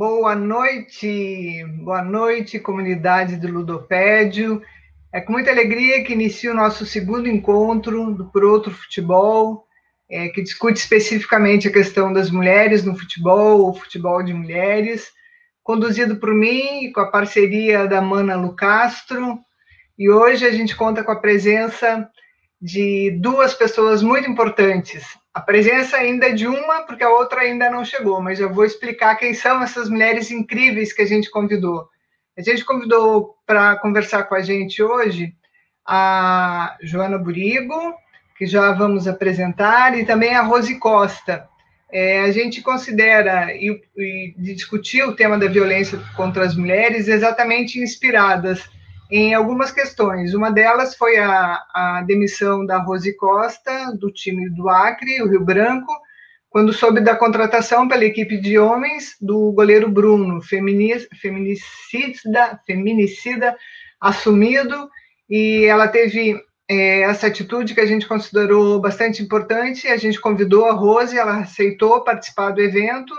Boa noite, boa noite, comunidade do Ludopédio. É com muita alegria que inicio o nosso segundo encontro do Por Outro Futebol, é, que discute especificamente a questão das mulheres no futebol, o futebol de mulheres, conduzido por mim com a parceria da Mana Lucastro. E hoje a gente conta com a presença de duas pessoas muito importantes. A presença ainda é de uma, porque a outra ainda não chegou, mas eu vou explicar quem são essas mulheres incríveis que a gente convidou. A gente convidou para conversar com a gente hoje a Joana Burigo, que já vamos apresentar, e também a Rose Costa. É, a gente considera e, e discutir o tema da violência contra as mulheres exatamente inspiradas em algumas questões. Uma delas foi a, a demissão da Rose Costa, do time do Acre, o Rio Branco, quando soube da contratação pela equipe de homens do goleiro Bruno, feminicida, feminicida assumido, e ela teve é, essa atitude que a gente considerou bastante importante. A gente convidou a Rose, ela aceitou participar do evento,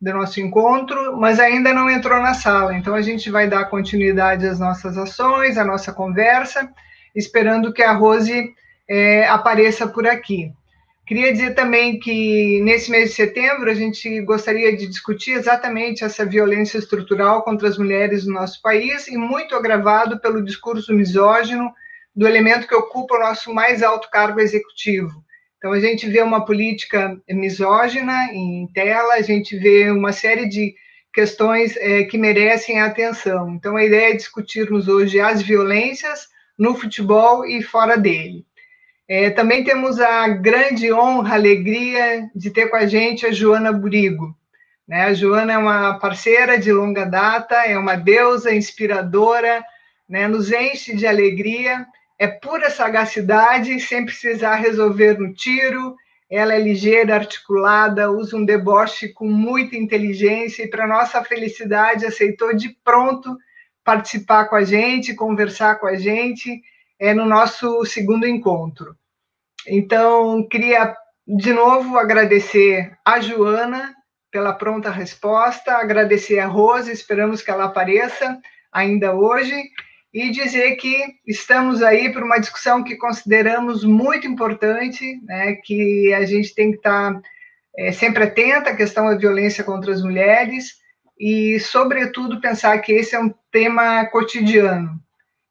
do nosso encontro, mas ainda não entrou na sala. Então a gente vai dar continuidade às nossas ações, à nossa conversa, esperando que a Rose é, apareça por aqui. Queria dizer também que nesse mês de setembro a gente gostaria de discutir exatamente essa violência estrutural contra as mulheres no nosso país e muito agravado pelo discurso misógino do elemento que ocupa o nosso mais alto cargo executivo, então, a gente vê uma política misógina em tela, a gente vê uma série de questões é, que merecem atenção. Então, a ideia é discutirmos hoje as violências no futebol e fora dele. É, também temos a grande honra, alegria de ter com a gente a Joana Burigo. Né? A Joana é uma parceira de longa data, é uma deusa inspiradora, né? nos enche de alegria é pura sagacidade, sem precisar resolver no tiro. Ela é ligeira, articulada, usa um deboche com muita inteligência e, para nossa felicidade, aceitou de pronto participar com a gente, conversar com a gente é, no nosso segundo encontro. Então, queria de novo agradecer a Joana pela pronta resposta, agradecer a Rose, esperamos que ela apareça ainda hoje, e dizer que estamos aí por uma discussão que consideramos muito importante, né, que a gente tem que estar é, sempre atenta à questão da violência contra as mulheres e, sobretudo, pensar que esse é um tema cotidiano.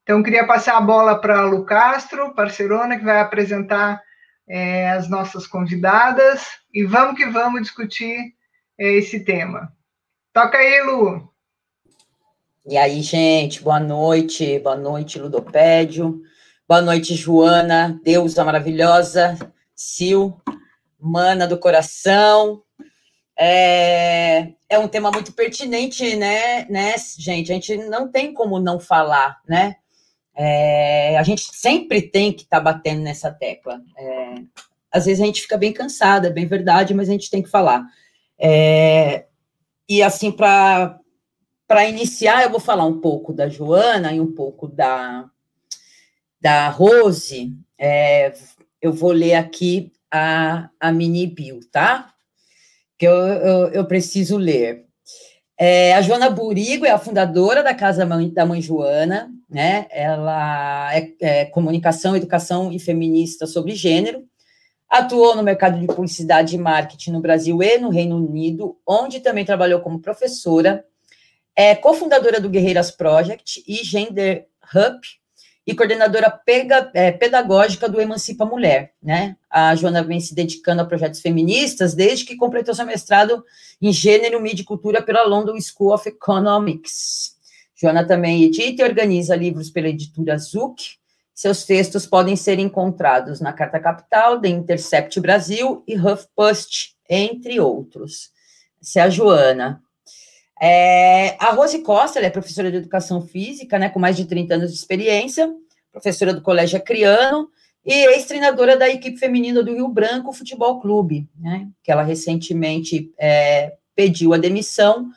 Então, queria passar a bola para a Lu Castro, parceirona, que vai apresentar é, as nossas convidadas, e vamos que vamos discutir é, esse tema. Toca aí, Lu! E aí, gente, boa noite, boa noite, Ludopédio, boa noite, Joana, deusa maravilhosa, Sil, mana do coração. É, é um tema muito pertinente, né, né, gente? A gente não tem como não falar, né? É, a gente sempre tem que estar tá batendo nessa tecla. É, às vezes a gente fica bem cansada, é bem verdade, mas a gente tem que falar. É, e assim, para para iniciar, eu vou falar um pouco da Joana e um pouco da, da Rose. É, eu vou ler aqui a, a mini bio, tá? Que eu, eu, eu preciso ler. É, a Joana Burigo é a fundadora da Casa Mãe, da Mãe Joana, né? Ela é, é comunicação, educação e feminista sobre gênero. Atuou no mercado de publicidade e marketing no Brasil e no Reino Unido, onde também trabalhou como professora é cofundadora do Guerreiras Project e Gender Hub e coordenadora pega, é, pedagógica do Emancipa Mulher, né? A Joana vem se dedicando a projetos feministas desde que completou seu mestrado em Gênero, Mídia e Cultura pela London School of Economics. Joana também edita e organiza livros pela editora Zuc. Seus textos podem ser encontrados na Carta Capital, The Intercept Brasil e HuffPost, entre outros. Essa é a Joana. É, a Rose Costa, é professora de educação física, né, com mais de 30 anos de experiência, professora do Colégio Acriano e ex-treinadora da equipe feminina do Rio Branco Futebol Clube, né, que ela recentemente é, pediu a demissão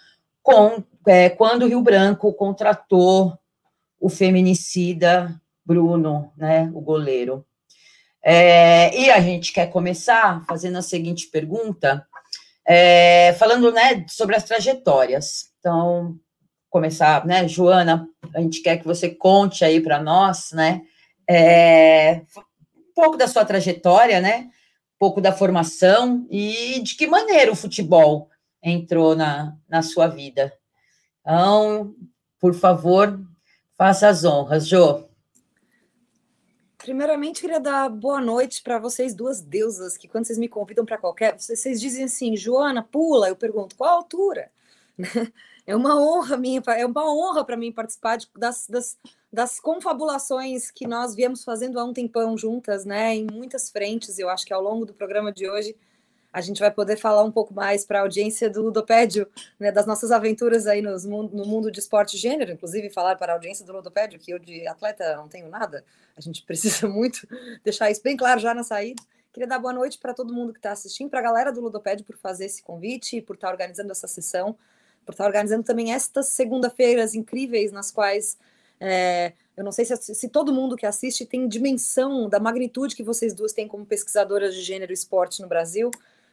com, é, quando o Rio Branco contratou o feminicida Bruno, né, o goleiro. É, e a gente quer começar fazendo a seguinte pergunta: é, falando né, sobre as trajetórias. Então, começar, né, Joana, a gente quer que você conte aí para nós, né, é, um pouco da sua trajetória, né, um pouco da formação e de que maneira o futebol entrou na, na sua vida. Então, por favor, faça as honras, Jô. Primeiramente, queria dar boa noite para vocês duas deusas, que quando vocês me convidam para qualquer. Vocês dizem assim, Joana, pula. Eu pergunto, qual a altura? É uma honra minha, é uma honra para mim participar de, das, das, das confabulações que nós viemos fazendo há um tempão juntas, né? Em muitas frentes. Eu acho que ao longo do programa de hoje a gente vai poder falar um pouco mais para a audiência do Ludopédio, né, das nossas aventuras aí nos, no mundo de esporte e gênero, inclusive falar para a audiência do Ludopédio, que eu de atleta não tenho nada, a gente precisa muito deixar isso bem claro já na saída. Queria dar boa noite para todo mundo que está assistindo, para a galera do Ludopédio por fazer esse convite, por estar tá organizando essa sessão, por estar tá organizando também estas segunda-feiras incríveis nas quais é, eu não sei se, se, todo mundo que assiste tem dimensão da magnitude que vocês duas têm como pesquisadoras de gênero e esporte no Brasil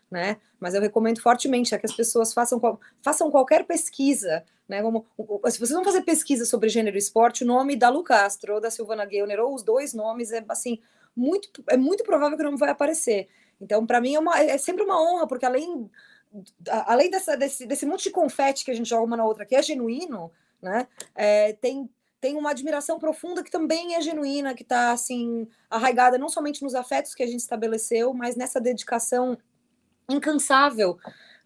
né? Mas eu recomendo fortemente é que as pessoas façam, façam qualquer pesquisa, né? Como, se vocês vão fazer pesquisa sobre gênero e esporte, o nome da Lu Castro ou da Silvana Geuner, ou os dois nomes, é assim, muito, é muito provável que o nome vai aparecer. Então, para mim, é, uma, é sempre uma honra, porque além, além dessa, desse, desse monte de confete que a gente joga uma na outra, que é genuíno, né? É, tem, tem uma admiração profunda que também é genuína, que está assim arraigada não somente nos afetos que a gente estabeleceu, mas nessa dedicação incansável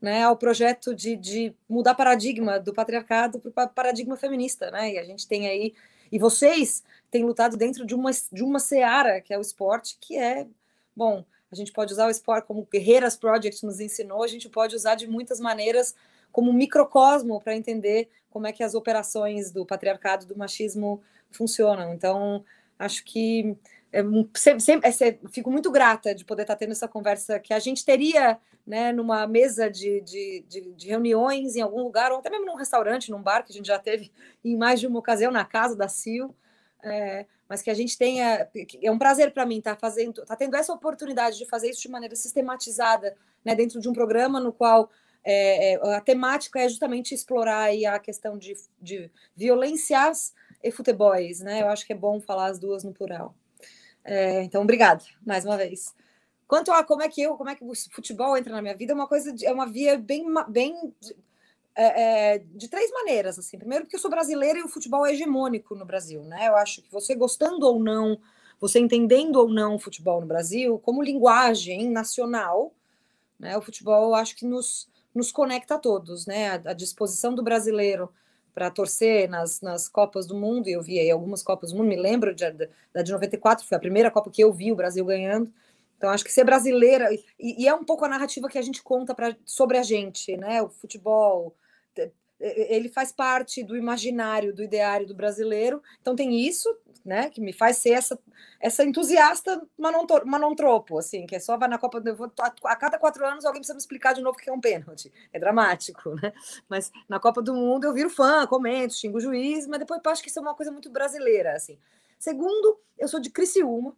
né, ao projeto de, de mudar paradigma do patriarcado para o paradigma feminista, né? E a gente tem aí e vocês têm lutado dentro de uma de uma seara que é o esporte, que é bom. A gente pode usar o esporte como Guerreiras Project nos ensinou, a gente pode usar de muitas maneiras como microcosmo para entender como é que as operações do patriarcado, do machismo funcionam. Então, acho que é, sempre, sempre, é, fico muito grata de poder estar tendo essa conversa que a gente teria né, numa mesa de, de, de, de, reuniões em algum lugar, ou até mesmo num restaurante, num bar, que a gente já teve em mais de uma ocasião na casa da Sil, é, mas que a gente tenha. É um prazer para mim estar fazendo, estar tendo essa oportunidade de fazer isso de maneira sistematizada né, dentro de um programa no qual é, é a temática é justamente explorar a questão de, de violências e futebols, né? Eu acho que é bom falar as duas no plural. É, então, obrigada mais uma vez. Quanto a como é que eu, como é que o futebol entra na minha vida, é uma coisa, de, é uma via bem, bem é, é, de três maneiras. Assim, primeiro, porque eu sou brasileira e o futebol é hegemônico no Brasil, né? Eu acho que você gostando ou não, você entendendo ou não o futebol no Brasil, como linguagem nacional, né? O futebol, eu acho que nos, nos conecta a todos, né? A, a disposição do brasileiro para torcer nas, nas Copas do Mundo, e eu vi aí algumas Copas do Mundo, me lembro de, da de 94, foi a primeira Copa que eu vi o Brasil ganhando. Então, acho que ser brasileira, e, e é um pouco a narrativa que a gente conta pra, sobre a gente, né? O futebol, ele faz parte do imaginário, do ideário do brasileiro. Então, tem isso, né, que me faz ser essa, essa entusiasta manontropo, assim, que é só vai na Copa do a cada quatro anos alguém precisa me explicar de novo o que é um pênalti. É dramático, né? Mas na Copa do Mundo eu viro fã, comento, xingo o juiz, mas depois eu acho que isso é uma coisa muito brasileira, assim. Segundo, eu sou de Criciúma,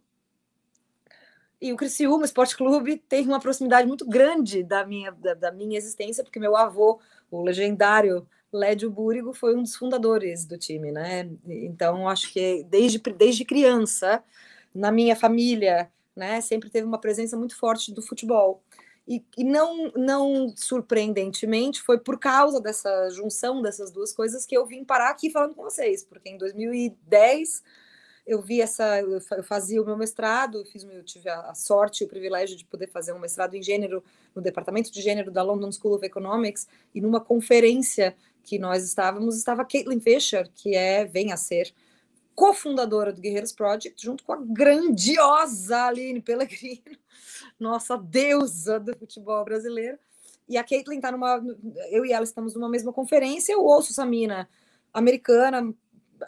e o Criciúma Esporte Clube tem uma proximidade muito grande da minha, da, da minha existência, porque meu avô, o legendário Lédio Búrigo foi um dos fundadores do time, né? Então, acho que desde, desde criança, na minha família, né, sempre teve uma presença muito forte do futebol. E, e, não, não surpreendentemente, foi por causa dessa junção dessas duas coisas que eu vim parar aqui falando com vocês, porque em 2010 eu vi essa, eu fazia o meu mestrado, eu, fiz, eu tive a sorte e o privilégio de poder fazer um mestrado em gênero no departamento de gênero da London School of Economics e numa conferência que nós estávamos, estava Caitlin Fisher, que é, vem a ser, cofundadora do Guerreiros Project, junto com a grandiosa Aline Pellegrino, nossa deusa do futebol brasileiro. E a Caitlin está numa. Eu e ela estamos numa mesma conferência. Eu ouço essa mina americana,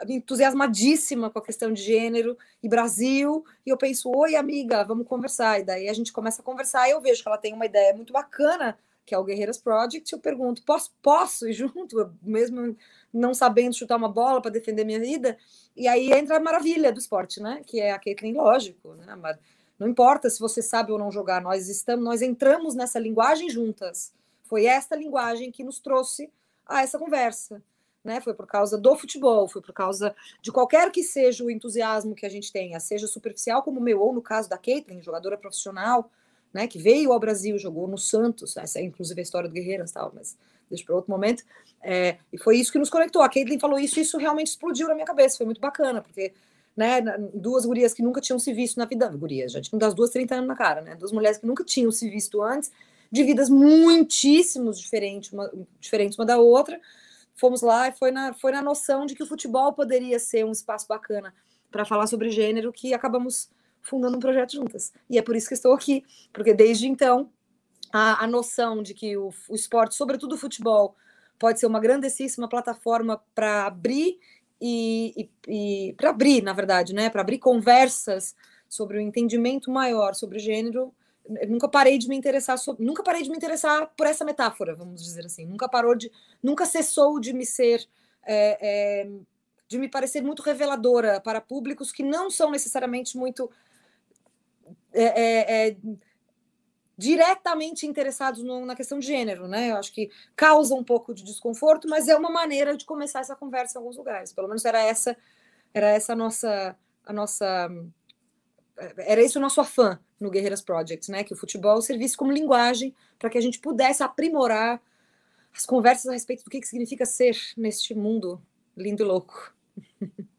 entusiasmadíssima com a questão de gênero e Brasil, e eu penso, oi amiga, vamos conversar. E daí a gente começa a conversar e eu vejo que ela tem uma ideia muito bacana que é o Guerreiras Project, eu pergunto, posso, posso ir junto, mesmo não sabendo chutar uma bola para defender minha vida? E aí entra a maravilha do esporte, né? Que é a Caitlyn, lógico, né? Mas não importa se você sabe ou não jogar, nós estamos, nós entramos nessa linguagem juntas. Foi esta linguagem que nos trouxe a essa conversa. Né? Foi por causa do futebol, foi por causa de qualquer que seja o entusiasmo que a gente tenha, seja superficial como o meu, ou no caso da Caitlyn, jogadora profissional, né, que veio ao Brasil, jogou no Santos, essa é inclusive a história do Guerreiras, tal, mas deixa para outro momento. É, e foi isso que nos conectou. A Caitlyn falou isso, e isso realmente explodiu na minha cabeça, foi muito bacana, porque né, duas gurias que nunca tinham se visto na vida, gurias, já tinham das duas 30 anos na cara, né, duas mulheres que nunca tinham se visto antes, de vidas muitíssimos diferentes uma, diferentes uma da outra. Fomos lá e foi na, foi na noção de que o futebol poderia ser um espaço bacana para falar sobre gênero que acabamos fundando um projeto juntas. E é por isso que estou aqui, porque desde então a, a noção de que o, o esporte, sobretudo o futebol, pode ser uma grandíssima plataforma para abrir e, e, e para abrir, na verdade, né, para abrir conversas sobre o entendimento maior sobre gênero. Nunca parei de me interessar sobre, nunca parei de me interessar por essa metáfora, vamos dizer assim. Nunca parou de, nunca cessou de me ser, é, é, de me parecer muito reveladora para públicos que não são necessariamente muito é, é, é diretamente interessados no, na questão de gênero, né? Eu acho que causa um pouco de desconforto, mas é uma maneira de começar essa conversa em alguns lugares. Pelo menos era essa, era essa a nossa, a nossa, era esse o nosso afã no Guerreiras Project, né? Que o futebol servisse como linguagem para que a gente pudesse aprimorar as conversas a respeito do que, que significa ser neste mundo lindo e louco.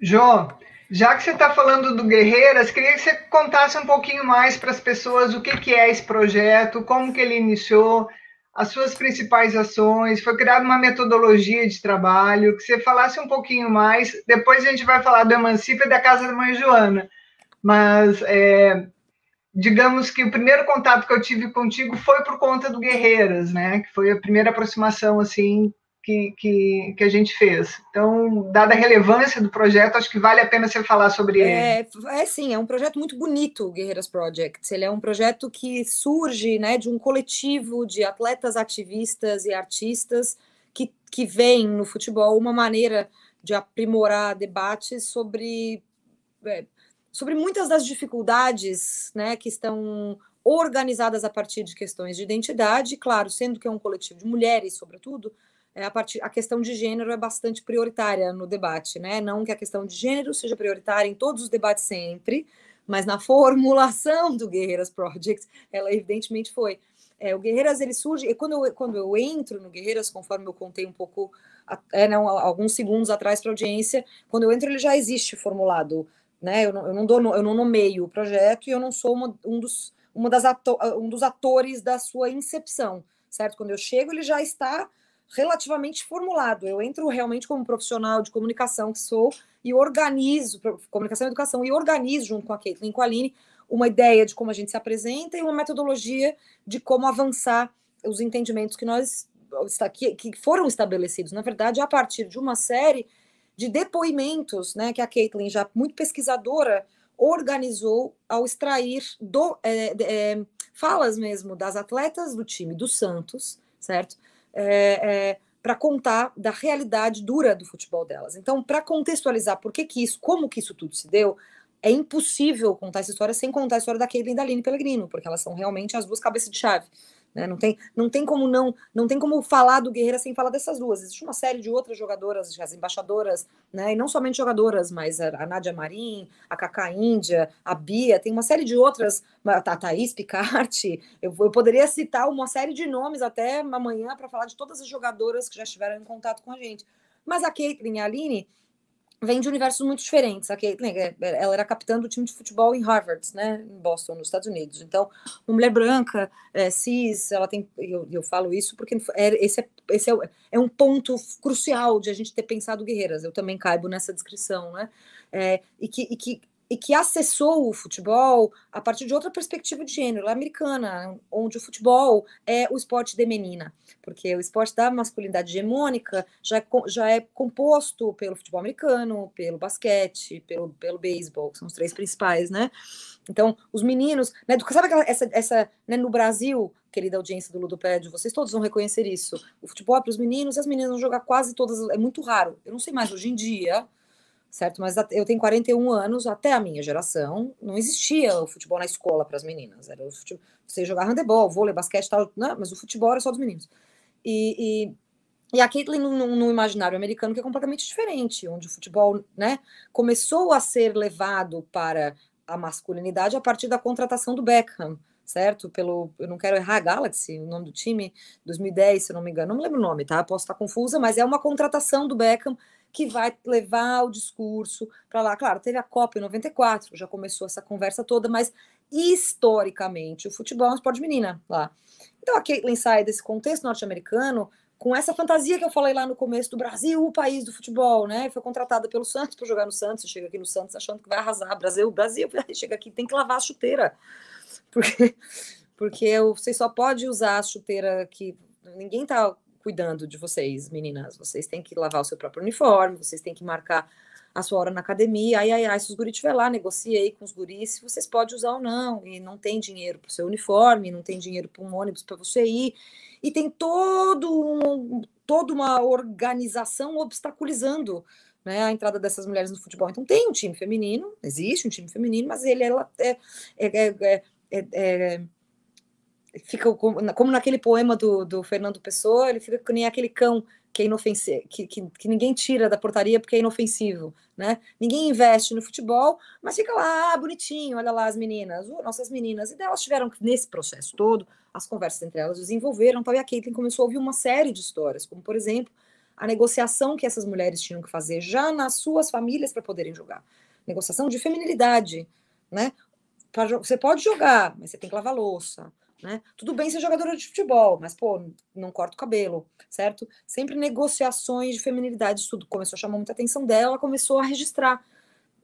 João, já que você está falando do Guerreiras, queria que você contasse um pouquinho mais para as pessoas o que, que é esse projeto, como que ele iniciou, as suas principais ações, foi criada uma metodologia de trabalho, que você falasse um pouquinho mais. Depois a gente vai falar do Emancipa e da Casa da Mãe Joana. Mas é, digamos que o primeiro contato que eu tive contigo foi por conta do Guerreiras, né? Que foi a primeira aproximação assim que, que, que, a gente fez. Então, dada a relevância do projeto, acho que vale a pena você falar sobre ele. É, é sim, é um projeto muito bonito, o Guerreiras Project. Ele é um projeto que surge né, de um coletivo de atletas, ativistas e artistas que, que veem no futebol uma maneira de aprimorar debates sobre, é, sobre muitas das dificuldades né, que estão organizadas a partir de questões de identidade, claro, sendo que é um coletivo de mulheres, sobretudo, é, a, part... a questão de gênero é bastante prioritária no debate, né? Não que a questão de gênero seja prioritária em todos os debates sempre, mas na formulação do Guerreiras Project, ela evidentemente foi. É, o Guerreiras ele surge, e quando eu, quando eu entro no Guerreiras, conforme eu contei um pouco, é, não, alguns segundos atrás para a audiência, quando eu entro ele já existe formulado, né? Eu não, eu não, dou, eu não nomeio o projeto e eu não sou uma, um, dos, uma das ato, um dos atores da sua incepção, certo? Quando eu chego, ele já está relativamente formulado. Eu entro realmente como profissional de comunicação que sou e organizo, comunicação e educação, e organizo junto com a Caitlin e com a Aline uma ideia de como a gente se apresenta e uma metodologia de como avançar os entendimentos que nós que, foram estabelecidos, na verdade, a partir de uma série de depoimentos, né, que a Caitlin, já muito pesquisadora, organizou ao extrair do, é, é, falas mesmo das atletas do time do Santos, certo? É, é, para contar da realidade dura do futebol delas. Então, para contextualizar por que, que isso, como que isso tudo se deu, é impossível contar essa história sem contar a história da Caitlyn e da Aline Pellegrino, porque elas são realmente as duas cabeças de chave. Né? Não, tem, não tem como não não tem como falar do Guerreira sem falar dessas duas. Existe uma série de outras jogadoras, as embaixadoras, né? e não somente jogadoras, mas a, a Nádia Marim, a Cacá Índia, a Bia, tem uma série de outras, a Thaís Picarte. Eu, eu poderia citar uma série de nomes até amanhã para falar de todas as jogadoras que já estiveram em contato com a gente. Mas a Caitlyn e a Aline vem de universos muito diferentes. A Caitlyn, é, ela era capitã do time de futebol em Harvard, né, em Boston, nos Estados Unidos. Então, uma mulher branca, é, cis, ela tem, eu, eu falo isso porque é, esse, é, esse é, é, um ponto crucial de a gente ter pensado guerreiras. Eu também caibo nessa descrição, né, é, e que, e que e que acessou o futebol a partir de outra perspectiva de gênero, lá americana, onde o futebol é o esporte de menina, porque o esporte da masculinidade hegemônica já é, já é composto pelo futebol americano, pelo basquete, pelo, pelo beisebol, que são os três principais, né? Então, os meninos, né, sabe aquela, essa, essa né, no Brasil, querida audiência do Ludopédio, vocês todos vão reconhecer isso. O futebol é para os meninos e as meninas vão jogar quase todas, é muito raro. Eu não sei mais hoje em dia, certo? Mas eu tenho 41 anos, até a minha geração, não existia o futebol na escola para as meninas. Era o futebol, você jogar handebol, vôlei, basquete tal, não, mas o futebol era só dos meninos. E, e, e a Caitlyn, imaginário americano, que é completamente diferente, onde o futebol né, começou a ser levado para a masculinidade a partir da contratação do Beckham, certo? Pelo, eu não quero errar Galaxy, o nome do time, 2010, se eu não me engano, não me lembro o nome, tá? Posso estar confusa, mas é uma contratação do Beckham que vai levar o discurso para lá. Claro, teve a Copa em 94, já começou essa conversa toda, mas historicamente o futebol é um esporte menina lá. Então a Caitlyn sai desse contexto norte-americano com essa fantasia que eu falei lá no começo do Brasil, o país do futebol, né? Foi contratada pelo Santos para jogar no Santos, chega aqui no Santos achando que vai arrasar, Brasil, Brasil, chega aqui tem que lavar a chuteira. Porque porque você só pode usar a chuteira que ninguém tá cuidando de vocês, meninas. Vocês têm que lavar o seu próprio uniforme, vocês têm que marcar a sua hora na academia. Ai, ai, ai, se os guris estiver lá, negocia aí com os guris se vocês podem usar ou não. E não tem dinheiro para o seu uniforme, não tem dinheiro para um ônibus para você ir. E tem todo um, toda uma organização obstaculizando né, a entrada dessas mulheres no futebol. Então tem um time feminino, existe um time feminino, mas ele é, é, é, é, é fica como naquele poema do, do Fernando Pessoa, ele fica que nem aquele cão que é inofensivo, que, que, que, ninguém tira da portaria porque é inofensivo, né? Ninguém investe no futebol, mas fica lá, ah, bonitinho, olha lá as meninas, uh, nossas meninas. E elas tiveram nesse processo todo, as conversas entre elas desenvolveram, tal, e a Caitlyn começou a ouvir uma série de histórias, como por exemplo, a negociação que essas mulheres tinham que fazer já nas suas famílias para poderem jogar. Negociação de feminilidade, né? Você pode jogar, mas você tem que lavar louça né? Tudo bem ser jogadora de futebol, mas pô, não corta o cabelo, certo? Sempre negociações de feminilidade, isso tudo começou a chamar muita atenção dela, começou a registrar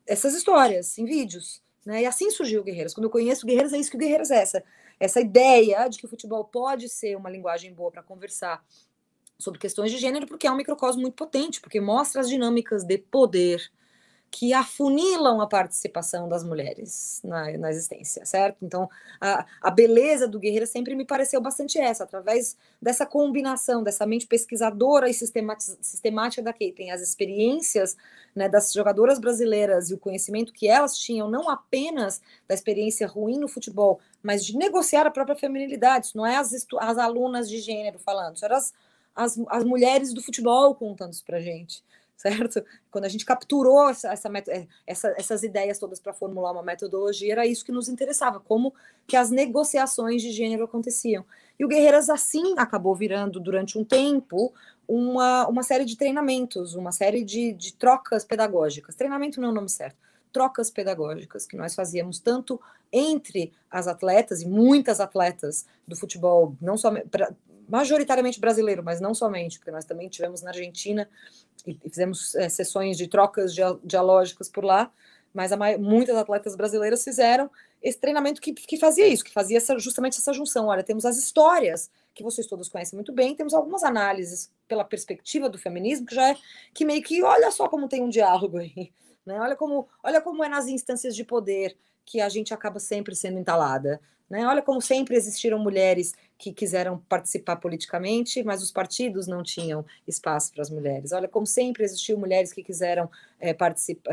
essas histórias em vídeos, né? E assim surgiu o Guerreiras. Quando eu conheço Guerreiras, é isso que o Guerreiras é essa, essa ideia de que o futebol pode ser uma linguagem boa para conversar sobre questões de gênero, porque é um microcosmo muito potente, porque mostra as dinâmicas de poder, que afunilam a participação das mulheres na, na existência, certo? Então, a, a beleza do Guerreiro sempre me pareceu bastante essa, através dessa combinação, dessa mente pesquisadora e sistemática da Caitlyn, as experiências né, das jogadoras brasileiras e o conhecimento que elas tinham, não apenas da experiência ruim no futebol, mas de negociar a própria feminilidade. Isso não é as, as alunas de gênero falando, isso eram as, as, as mulheres do futebol contando isso pra gente certo? Quando a gente capturou essa, essa, é, essa essas ideias todas para formular uma metodologia, era isso que nos interessava, como que as negociações de gênero aconteciam. E o Guerreiras, assim, acabou virando, durante um tempo, uma, uma série de treinamentos, uma série de, de trocas pedagógicas. Treinamento não é o nome certo. Trocas pedagógicas que nós fazíamos tanto entre as atletas e muitas atletas do futebol, não só majoritariamente brasileiro, mas não somente, porque nós também tivemos na Argentina e fizemos é, sessões de trocas dialógicas por lá, mas a, muitas atletas brasileiras fizeram esse treinamento que, que fazia isso, que fazia essa, justamente essa junção. Olha, temos as histórias que vocês todos conhecem muito bem, temos algumas análises pela perspectiva do feminismo que já é que meio que olha só como tem um diálogo aí, né? Olha como olha como é nas instâncias de poder que a gente acaba sempre sendo entalada. Né? Olha como sempre existiram mulheres que quiseram participar politicamente, mas os partidos não tinham espaço para as mulheres. Olha como sempre existiam mulheres que quiseram é,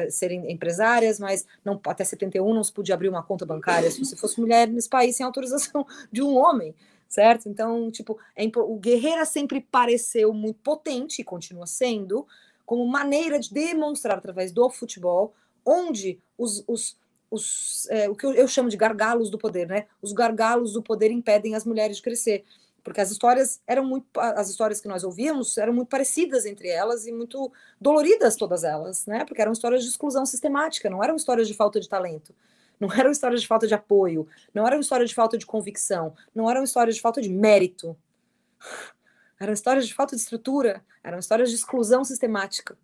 serem empresárias, mas não, até 71 não se podia abrir uma conta bancária se você fosse mulher nesse país sem autorização de um homem, certo? Então, tipo, é, o Guerreira sempre pareceu muito potente e continua sendo, como maneira de demonstrar através do futebol onde os, os os, é, o que eu, chamo de gargalos do poder, né? Os gargalos do poder impedem as mulheres de crescer, porque as histórias eram muito, as histórias que nós ouvíamos eram muito parecidas entre elas e muito doloridas todas elas, né? Porque eram histórias de exclusão sistemática, não eram histórias de falta de talento, não eram histórias de falta de apoio, não eram histórias de falta de convicção, não eram histórias de falta de mérito, eram histórias de falta de estrutura, eram histórias de exclusão sistemática.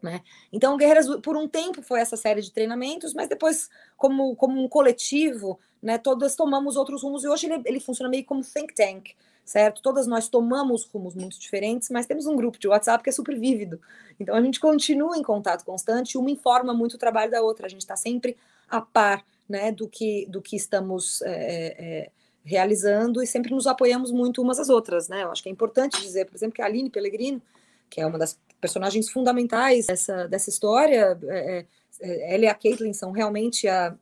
Né? Então, Guerreiras, por um tempo, foi essa série de treinamentos, mas depois, como, como um coletivo, né, todas tomamos outros rumos, e hoje ele, ele funciona meio como think tank, certo? Todas nós tomamos rumos muito diferentes, mas temos um grupo de WhatsApp que é super vívido. Então, a gente continua em contato constante, uma informa muito o trabalho da outra, a gente está sempre a par né, do, que, do que estamos é, é, realizando e sempre nos apoiamos muito umas às outras. Né? Eu acho que é importante dizer, por exemplo, que a Aline Pellegrino, que é uma das personagens fundamentais dessa, dessa história. É, é, ela e a Caitlin são realmente a,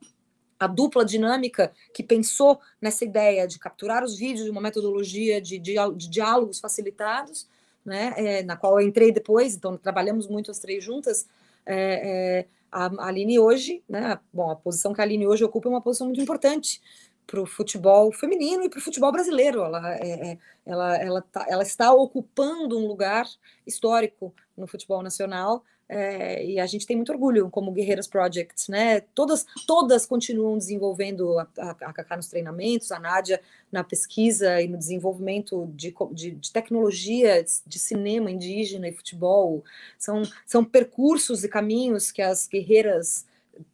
a dupla dinâmica que pensou nessa ideia de capturar os vídeos de uma metodologia de, de, de diálogos facilitados, né, é, na qual eu entrei depois, então trabalhamos muito as três juntas. É, é, a Aline hoje, né, bom, a posição que a Aline hoje ocupa é uma posição muito importante para o futebol feminino e para o futebol brasileiro. Ela, é, é, ela, ela, tá, ela está ocupando um lugar histórico no futebol nacional é, e a gente tem muito orgulho como Guerreiras Projects, né? Todas, todas continuam desenvolvendo a, a, a Cacá nos treinamentos, a Nádia na pesquisa e no desenvolvimento de, de, de, tecnologia de cinema indígena e futebol. São, são percursos e caminhos que as guerreiras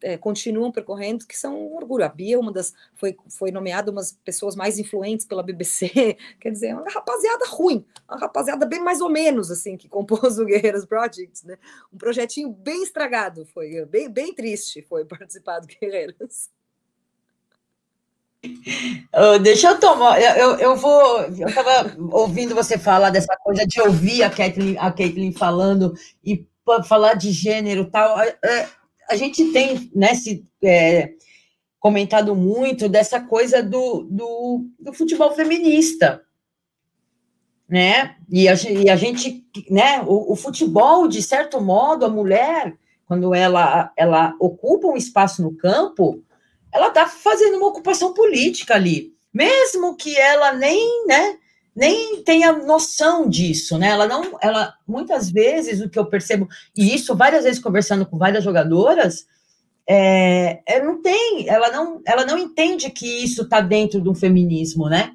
é, continuam percorrendo, que são um orgulho. A Bia uma das, foi, foi nomeada uma das pessoas mais influentes pela BBC, quer dizer, é uma rapaziada ruim, uma rapaziada bem mais ou menos, assim, que compôs o Guerreiras Project, né? Um projetinho bem estragado, foi bem, bem triste, foi participar do Guerreiras. Uh, deixa eu tomar. Eu, eu vou. Eu estava ouvindo você falar dessa coisa de ouvir a Kathleen, a falando e falar de gênero tal. É, é a gente tem né, se, é, comentado muito dessa coisa do, do, do, futebol feminista, né? E a, e a gente, né? O, o, futebol, de certo modo, a mulher, quando ela, ela ocupa um espaço no campo, ela está fazendo uma ocupação política ali, mesmo que ela nem, né? Nem tenha noção disso, né? Ela não, ela muitas vezes o que eu percebo e isso várias vezes conversando com várias jogadoras, é, é não tem, ela não, ela não entende que isso está dentro de um feminismo, né?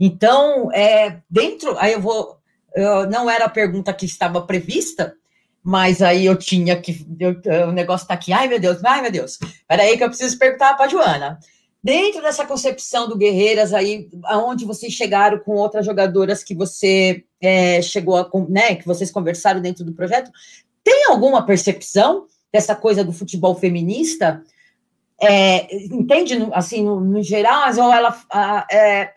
Então, é, dentro, aí eu vou, eu, não era a pergunta que estava prevista, mas aí eu tinha que, eu, o negócio está aqui, ai meu Deus, ai meu Deus, peraí que eu preciso perguntar para a Joana. Dentro dessa concepção do Guerreiras aí, aonde vocês chegaram com outras jogadoras que você é, chegou a, né, que vocês conversaram dentro do projeto, tem alguma percepção dessa coisa do futebol feminista? É, entende, assim, no, no, geral, ou ela é,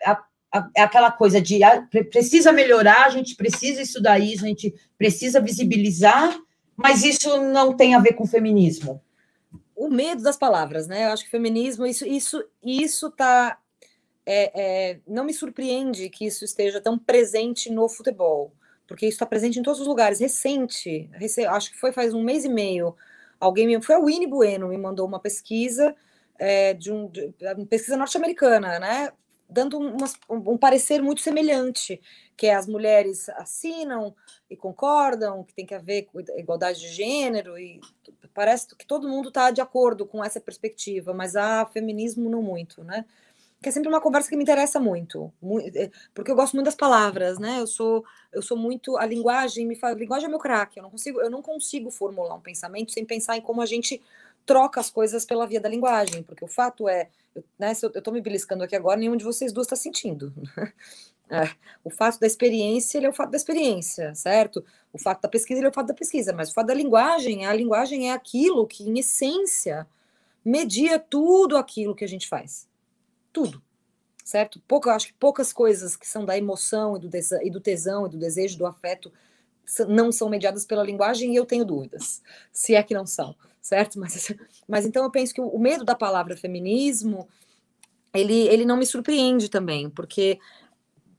é aquela coisa de a, precisa melhorar, a gente precisa estudar isso, a gente precisa visibilizar, mas isso não tem a ver com feminismo o medo das palavras, né? Eu acho que feminismo, isso, isso, isso tá. É, é, não me surpreende que isso esteja tão presente no futebol, porque isso está presente em todos os lugares. Recente, acho que foi faz um mês e meio, alguém me, foi a Winnie Bueno me mandou uma pesquisa é, de, um, de uma pesquisa norte-americana, né? Dando um parecer muito semelhante, que as mulheres assinam e concordam que tem que haver com igualdade de gênero e parece que todo mundo está de acordo com essa perspectiva, mas há feminismo não muito, né? Que é sempre uma conversa que me interessa muito, é, porque eu gosto muito das palavras, né? Eu sou, eu sou muito a linguagem me faz, linguagem é meu craque. Eu não consigo, eu não consigo formular um pensamento sem pensar em como a gente troca as coisas pela via da linguagem, porque o fato é, eu, né, se eu, eu tô me beliscando aqui agora, nenhum de vocês duas está sentindo. É, o fato da experiência, ele é o fato da experiência, certo? O fato da pesquisa, ele é o fato da pesquisa, mas o fato da linguagem, a linguagem é aquilo que, em essência, media tudo aquilo que a gente faz. Tudo, certo? Pouca, acho que poucas coisas que são da emoção e do, e do tesão e do desejo, do afeto, não são mediadas pela linguagem e eu tenho dúvidas, se é que não são, certo? Mas, mas então eu penso que o medo da palavra feminismo, ele, ele não me surpreende também, porque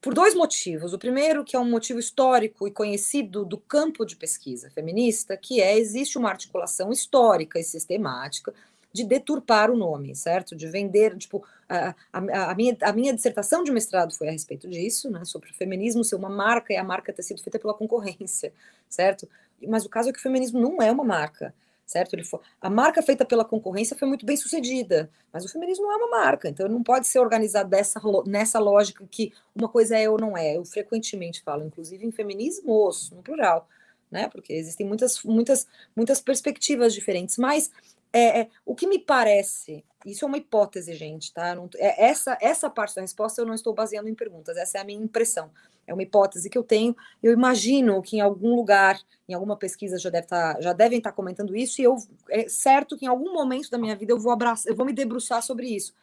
por dois motivos. O primeiro, que é um motivo histórico e conhecido do campo de pesquisa feminista, que é existe uma articulação histórica e sistemática de deturpar o nome, certo? De vender, tipo, a, a, a, minha, a minha dissertação de mestrado foi a respeito disso, né? Sobre o feminismo ser uma marca e a marca ter sido feita pela concorrência, certo? Mas o caso é que o feminismo não é uma marca certo? Ele foi, a marca feita pela concorrência foi muito bem sucedida, mas o feminismo não é uma marca, então não pode ser organizado dessa, nessa lógica que uma coisa é ou não é. Eu frequentemente falo, inclusive em feminismos, no plural, né? Porque existem muitas, muitas, muitas perspectivas diferentes, mas é, é, o que me parece, isso é uma hipótese, gente, tá? Não, é, essa, essa parte da resposta eu não estou baseando em perguntas, essa é a minha impressão é uma hipótese que eu tenho. Eu imagino que em algum lugar, em alguma pesquisa já, deve tá, já devem estar comentando isso, e eu é certo que em algum momento da minha vida eu vou abraçar, eu vou me debruçar sobre isso.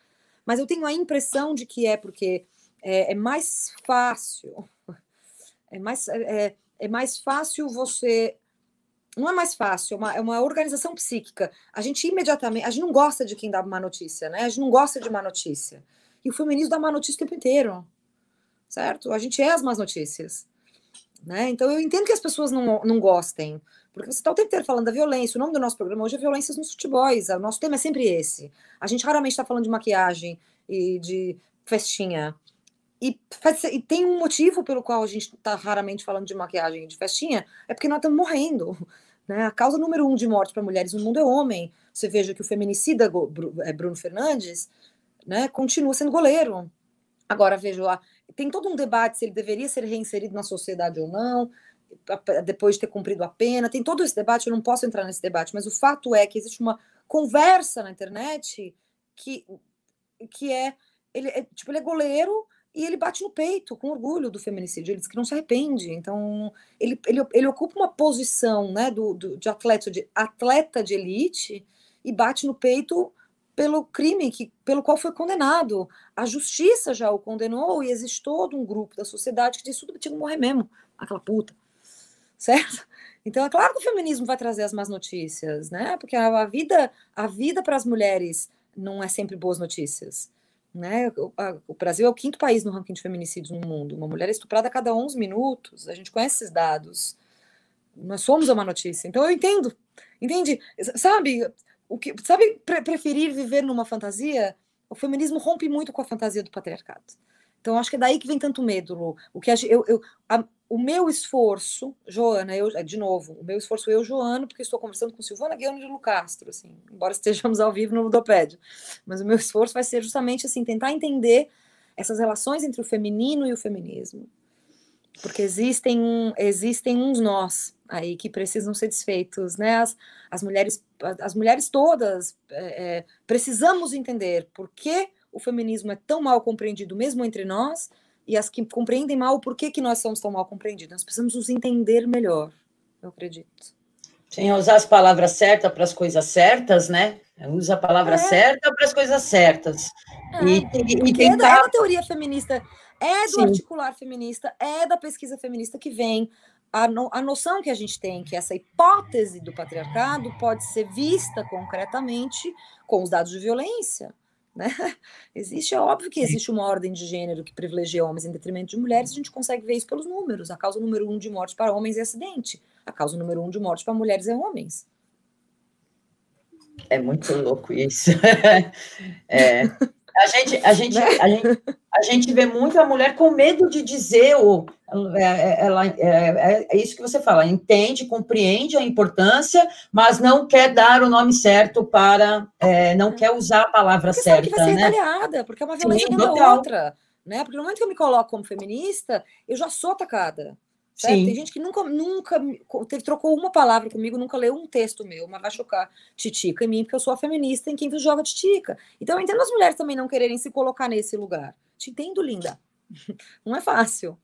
Mas eu tenho a impressão de que é porque é, é mais fácil, é mais, é, é mais fácil você não é mais fácil, é uma, é uma organização psíquica. A gente imediatamente, a gente não gosta de quem dá má notícia, né? A gente não gosta de má notícia. E o feminismo dá má notícia o tempo inteiro, certo? A gente é as más notícias, né? Então eu entendo que as pessoas não, não gostem, porque você está o tempo inteiro falando da violência. O nome do nosso programa hoje é Violências nos Futebols. O nosso tema é sempre esse. A gente raramente está falando de maquiagem e de festinha. E, faz, e, tem um motivo pelo qual a gente está raramente falando de maquiagem e de festinha, é porque nós estamos morrendo. Né? A causa número um de morte para mulheres no mundo é homem. Você veja que o feminicida é Bruno Fernandes né, continua sendo goleiro. Agora, veja lá, tem todo um debate se ele deveria ser reinserido na sociedade ou não depois de ter cumprido a pena. Tem todo esse debate, eu não posso entrar nesse debate, mas o fato é que existe uma conversa na internet que, que é, ele é, tipo, ele é goleiro e ele bate no peito com orgulho do feminicídio, ele diz que não se arrepende. Então, ele, ele, ele ocupa uma posição né, do, do, de, atleta, de atleta de elite e bate no peito pelo crime que, pelo qual foi condenado. A justiça já o condenou e existe todo um grupo da sociedade que diz tudo tinha que morrer mesmo, aquela puta certo? Então é claro que o feminismo vai trazer as más notícias, né? Porque a, vida, a vida para as mulheres não é sempre boas notícias. Né? O, a, o, Brasil é o quinto país no ranking de feminicídios no mundo. Uma mulher é estuprada a cada 11 minutos. A gente conhece esses dados. Nós somos uma notícia. Então eu entendo. Entende? Sabe, o que, sabe pre preferir viver numa fantasia? O feminismo rompe muito com a fantasia do patriarcado. Então, acho que é daí que vem tanto medo, Lu. O que eu, eu a, o meu esforço, Joana, eu, de novo, o meu esforço eu, Joana, porque estou conversando com Silvana Guilherme de Lucastro, assim, embora estejamos ao vivo no Ludopédio, mas o meu esforço vai ser justamente assim, tentar entender essas relações entre o feminino e o feminismo. Porque existem, existem uns nós aí que precisam ser desfeitos, né? As, as mulheres, as mulheres todas é, é, precisamos entender por que o feminismo é tão mal compreendido mesmo entre nós e as que compreendem mal o porquê que nós somos tão mal compreendidos. Nós precisamos nos entender melhor, eu acredito. Sim, usar as palavras certas para as coisas certas, né? Usa a palavra é. certa para as coisas certas. É, e, e, e tentar... é, da, teoria feminista, é do Sim. articular feminista, é da pesquisa feminista que vem a, no, a noção que a gente tem que essa hipótese do patriarcado pode ser vista concretamente com os dados de violência. Né? Existe, é óbvio que existe uma ordem de gênero que privilegia homens em detrimento de mulheres, a gente consegue ver isso pelos números. A causa número um de mortes para homens é acidente, a causa número um de mortes para mulheres é homens. É muito louco isso. é. A gente, a, gente, né? a, gente, a gente vê muito a mulher com medo de dizer o. É, é, ela, é, é, é, isso que você fala, entende, compreende a importância, mas não quer dar o nome certo para. É, não quer usar a palavra porque certa. Sabe que vai ser né? porque é uma violência Sim, da outra. Né? Porque no momento que eu me coloco como feminista, eu já sou atacada. Certo? Tem gente que nunca, nunca teve, trocou uma palavra comigo, nunca leu um texto meu, mas vai chocar titica em mim, porque eu sou a feminista em quem joga titica. Então eu entendo as mulheres também não quererem se colocar nesse lugar. Te entendo, linda. Não é fácil.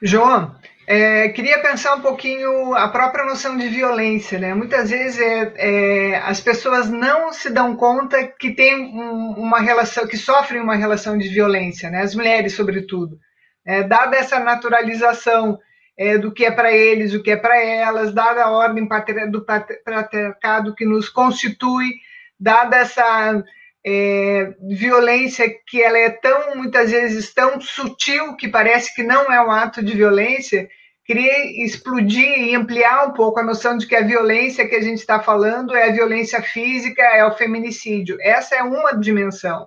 João, é, queria pensar um pouquinho a própria noção de violência, né? Muitas vezes é, é, as pessoas não se dão conta que tem um, uma relação, que sofrem uma relação de violência, né? As mulheres, sobretudo. É, dada essa naturalização é, do que é para eles, o que é para elas, dada a ordem do patriarcado que nos constitui, dada essa é, violência que ela é tão muitas vezes tão sutil que parece que não é um ato de violência queria explodir e ampliar um pouco a noção de que a violência que a gente está falando é a violência física, é o feminicídio. Essa é uma dimensão,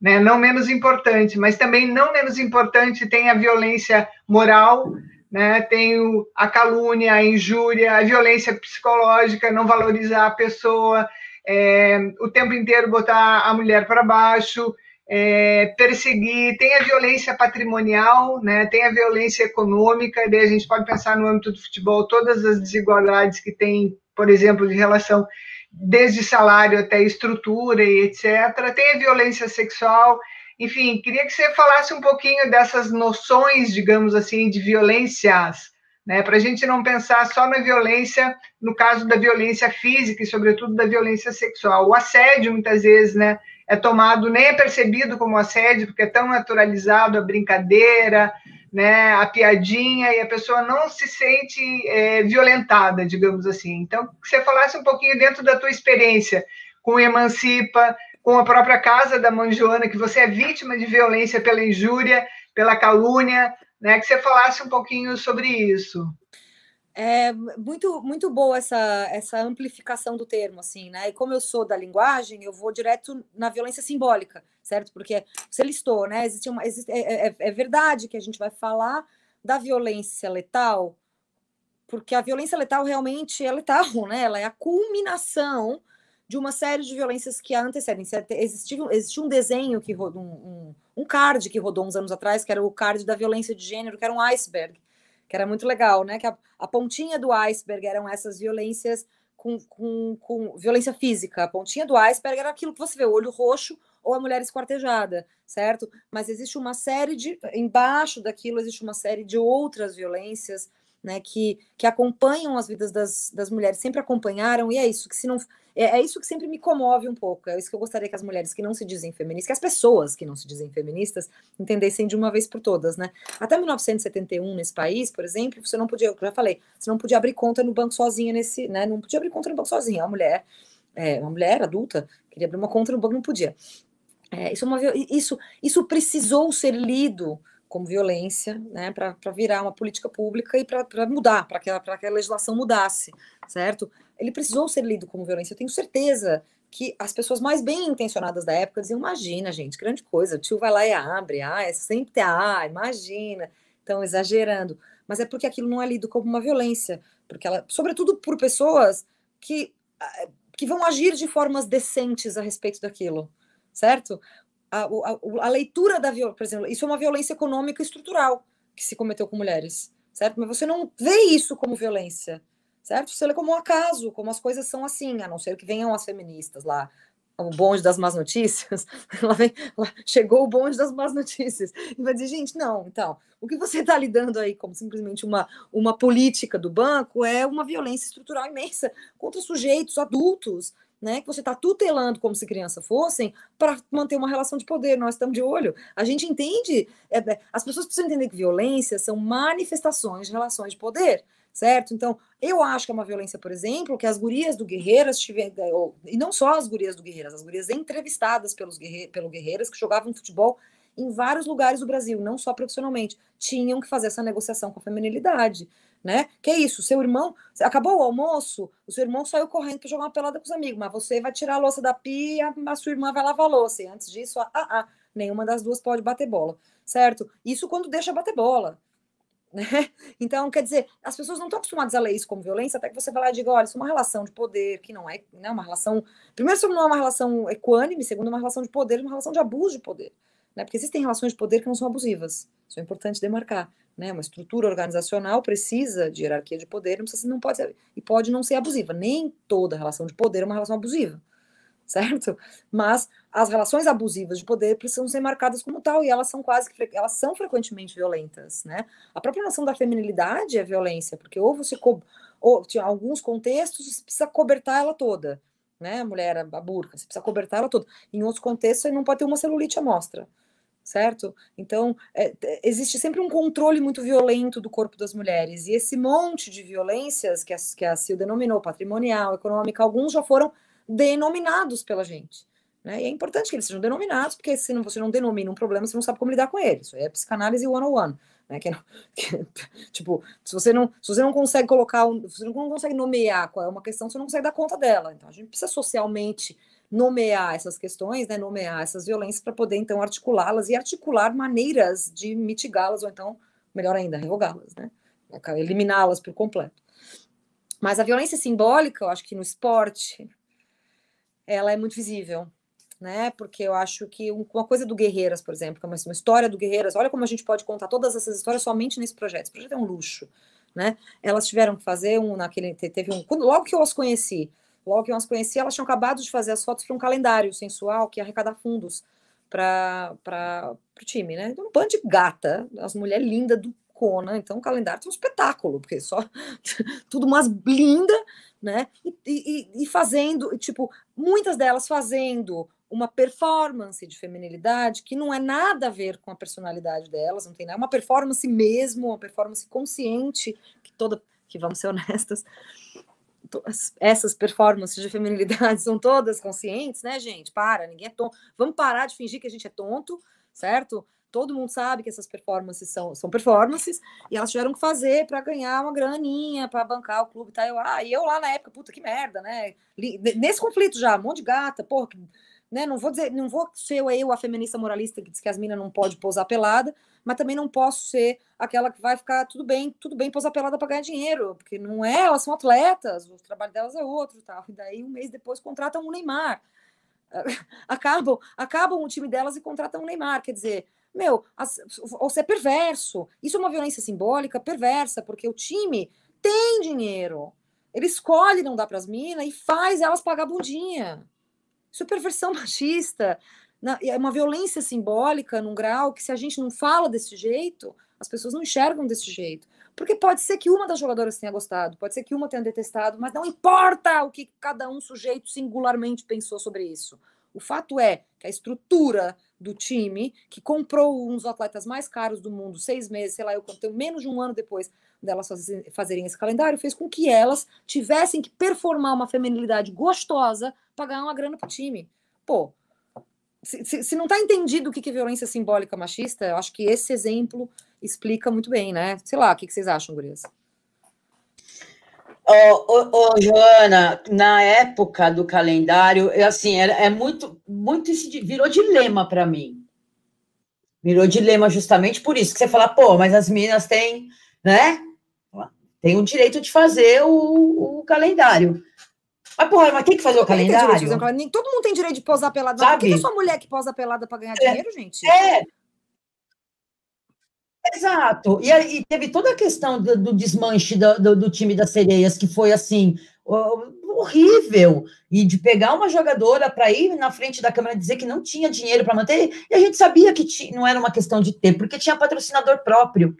né? não menos importante, mas também não menos importante tem a violência moral, né? tem o, a calúnia, a injúria, a violência psicológica, não valorizar a pessoa, é, o tempo inteiro botar a mulher para baixo, é, perseguir, tem a violência patrimonial, né, tem a violência econômica, daí a gente pode pensar no âmbito do futebol todas as desigualdades que tem, por exemplo, de relação desde salário até estrutura e etc. Tem a violência sexual, enfim, queria que você falasse um pouquinho dessas noções, digamos assim, de violências, né, para a gente não pensar só na violência, no caso da violência física e, sobretudo, da violência sexual. O assédio, muitas vezes, né, é tomado, nem é percebido como assédio, porque é tão naturalizado a brincadeira, né, a piadinha e a pessoa não se sente é, violentada, digamos assim. Então, que você falasse um pouquinho dentro da tua experiência com Emancipa, com a própria casa da mãe Joana, que você é vítima de violência pela injúria, pela calúnia, né, que você falasse um pouquinho sobre isso. É muito, muito boa essa, essa amplificação do termo, assim, né? E como eu sou da linguagem, eu vou direto na violência simbólica, certo? Porque você listou, né? Existe uma, existe, é, é, é verdade que a gente vai falar da violência letal, porque a violência letal realmente é letal, né? Ela é a culminação de uma série de violências que a antecedem. Existiu, existiu um desenho que rodou, um, um, um card que rodou uns anos atrás, que era o card da violência de gênero, que era um iceberg que era muito legal, né? Que a, a pontinha do iceberg eram essas violências com, com, com, violência física. A pontinha do iceberg era aquilo que você vê, o olho roxo ou a mulher esquartejada, certo? Mas existe uma série de. Embaixo daquilo existe uma série de outras violências né, que, que acompanham as vidas das, das mulheres, sempre acompanharam, e é isso que se não. É, é, isso que sempre me comove um pouco. É isso que eu gostaria que as mulheres que não se dizem feministas, que as pessoas que não se dizem feministas, entendessem de uma vez por todas, né? Até 1971, nesse país, por exemplo, você não podia, eu já falei, você não podia abrir conta no banco sozinha nesse, né? Não podia abrir conta no banco sozinha. Uma mulher, é, uma mulher adulta, queria abrir uma conta no banco, não podia. É, isso, é uma, isso, isso precisou ser lido como violência, né, para virar uma política pública e para mudar, para que, que a legislação mudasse, certo? Ele precisou ser lido como violência. Eu tenho certeza que as pessoas mais bem intencionadas da época diziam: imagina, gente, grande coisa, o tio vai lá e abre, ah, é sempre ah, imagina, estão exagerando. Mas é porque aquilo não é lido como uma violência, porque ela, sobretudo por pessoas que, ah, que vão agir de formas decentes a respeito daquilo, certo? A, a, a leitura da violência, por exemplo, isso é uma violência econômica estrutural que se cometeu com mulheres, certo? Mas você não vê isso como violência, certo? Você lê como um acaso, como as coisas são assim, a não ser que venham as feministas lá, o bonde das más notícias, lá vem, lá chegou o bonde das más notícias, e vai dizer, gente, não, então, o que você está lidando aí como simplesmente uma, uma política do banco é uma violência estrutural imensa contra sujeitos adultos, né, que você está tutelando como se criança fossem para manter uma relação de poder. Nós estamos de olho. A gente entende, é, é, as pessoas precisam entender que violência são manifestações de relações de poder, certo? Então, eu acho que é uma violência, por exemplo, que as gurias do Guerreiras tiveram, e não só as gurias do Guerreiras, as gurias entrevistadas pelos guerre, pelo Guerreiras que jogavam futebol em vários lugares do Brasil, não só profissionalmente, tinham que fazer essa negociação com a feminilidade né? Que é isso, seu irmão, acabou o almoço, o seu irmão saiu correndo para jogar uma pelada com os amigos, mas você vai tirar a louça da pia, a sua irmã vai lavar a louça. E antes disso, ah, ah, nenhuma das duas pode bater bola, certo? Isso quando deixa bater bola. Né? Então, quer dizer, as pessoas não estão acostumadas a ler isso como violência, até que você vai lá e diga, olha, isso é uma relação de poder, que não é né, uma relação. Primeiro, isso não é uma relação equânime, segundo, uma relação de poder, uma relação de abuso de poder. Né? Porque existem relações de poder que não são abusivas. Isso é importante demarcar né, uma estrutura organizacional precisa de hierarquia de poder, não, precisa, não pode ser, e pode não ser abusiva. Nem toda relação de poder é uma relação abusiva, certo? Mas as relações abusivas de poder precisam ser marcadas como tal e elas são quase elas são frequentemente violentas, né? A própria noção da feminilidade é violência, porque ou você ou tinha alguns contextos você precisa cobertar ela toda, né? A mulher a burca, você precisa cobertar ela toda. Em outros contextos você não pode ter uma celulite à mostra certo? Então, é, existe sempre um controle muito violento do corpo das mulheres, e esse monte de violências que a, que a CIL denominou patrimonial, econômica, alguns já foram denominados pela gente. Né? E é importante que eles sejam denominados, porque se não, você não denomina um problema, você não sabe como lidar com ele. Isso é psicanálise one-on-one. Né? Que, que, tipo, se você, não, se você não consegue colocar, se você não consegue nomear qual é uma questão, você não consegue dar conta dela. Então, a gente precisa socialmente nomear essas questões, né, nomear essas violências para poder então articulá-las e articular maneiras de mitigá-las ou então, melhor ainda, revogá-las, né, eliminá-las por completo. Mas a violência simbólica, eu acho que no esporte, ela é muito visível, né? Porque eu acho que uma coisa do Guerreiras, por exemplo, que é uma, uma história do Guerreiras, olha como a gente pode contar todas essas histórias somente nesse projeto. Esse projeto é um luxo, né? Elas tiveram que fazer um naquele teve um quando, logo que eu as conheci, Logo que eu as conheci, elas tinham acabado de fazer as fotos para um calendário sensual que ia arrecadar fundos para o time, né? Então, um bando de gata, as mulheres lindas do Cona, então o calendário tem um espetáculo, porque só tudo umas linda, né? E, e, e fazendo, tipo, muitas delas fazendo uma performance de feminilidade que não é nada a ver com a personalidade delas, não tem nada, é uma performance mesmo, uma performance consciente, que toda, que vamos ser honestas, essas performances de feminilidade são todas conscientes, né, gente? Para, ninguém é tonto. Vamos parar de fingir que a gente é tonto, certo? Todo mundo sabe que essas performances são, são performances e elas tiveram que fazer para ganhar uma graninha, para bancar o clube tal. Eu, ah, e eu lá na época, puta que merda, né? Nesse conflito já, um monte de gata, porra, né? Não vou dizer, não vou ser eu a feminista moralista que diz que as minas não pode pousar pelada, mas também não posso ser aquela que vai ficar tudo bem, tudo bem pousar pelada para ganhar dinheiro, porque não é, elas são atletas, o trabalho delas é outro, tal. E daí um mês depois contratam um Neymar. Acabam, acabam o time delas e contratam um Neymar, quer dizer, meu, as, você é perverso. Isso é uma violência simbólica perversa, porque o time tem dinheiro. Ele escolhe não dar para as minas e faz elas pagar bundinha. Isso é perversão machista. É uma violência simbólica num grau que, se a gente não fala desse jeito, as pessoas não enxergam desse jeito. Porque pode ser que uma das jogadoras tenha gostado, pode ser que uma tenha detestado, mas não importa o que cada um sujeito singularmente pensou sobre isso. O fato é que a estrutura do time, que comprou uns atletas mais caros do mundo, seis meses, sei lá, eu contei menos de um ano depois delas fazerem esse calendário, fez com que elas tivessem que performar uma feminilidade gostosa para ganhar uma grana pro time. Pô, se, se, se não está entendido o que é violência simbólica machista, eu acho que esse exemplo explica muito bem, né? Sei lá, o que, que vocês acham, Gurias? Oh, oh, oh, Joana, na época do calendário, assim, é, é muito, muito virou dilema para mim. Virou dilema justamente por isso que você fala, pô, mas as meninas têm, né? Tem o direito de fazer o, o calendário. Mas, porra, mas tem que fazer o calendário. Calendário. Todo mundo tem direito de posar pelada. Sabe? Por que, é só mulher que posa pelada para ganhar é, dinheiro, gente? É. Exato. E, e teve toda a questão do, do desmanche do, do, do, time das sereias, que foi assim. Horrível, e de pegar uma jogadora para ir na frente da câmera e dizer que não tinha dinheiro para manter, e a gente sabia que tinha, não era uma questão de ter, porque tinha patrocinador próprio.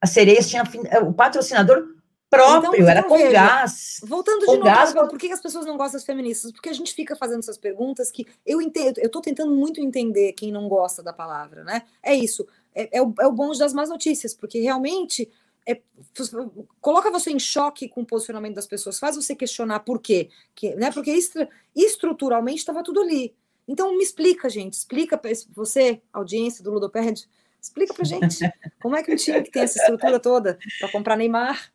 As sereias tinham o patrocinador próprio, então, era com gás. Voltando com de novo, gás, por que as pessoas não gostam das feministas? Porque a gente fica fazendo essas perguntas que eu entendo, eu estou tentando muito entender quem não gosta da palavra, né? É isso, é, é, o, é o bonde das más notícias, porque realmente é, coloca você em choque com o posicionamento das pessoas, faz você questionar por quê, que, né? Porque estra, estruturalmente estava tudo ali. Então me explica, gente, explica você, audiência do Ludoped, explica pra gente como é que um time que tem essa estrutura toda para comprar Neymar,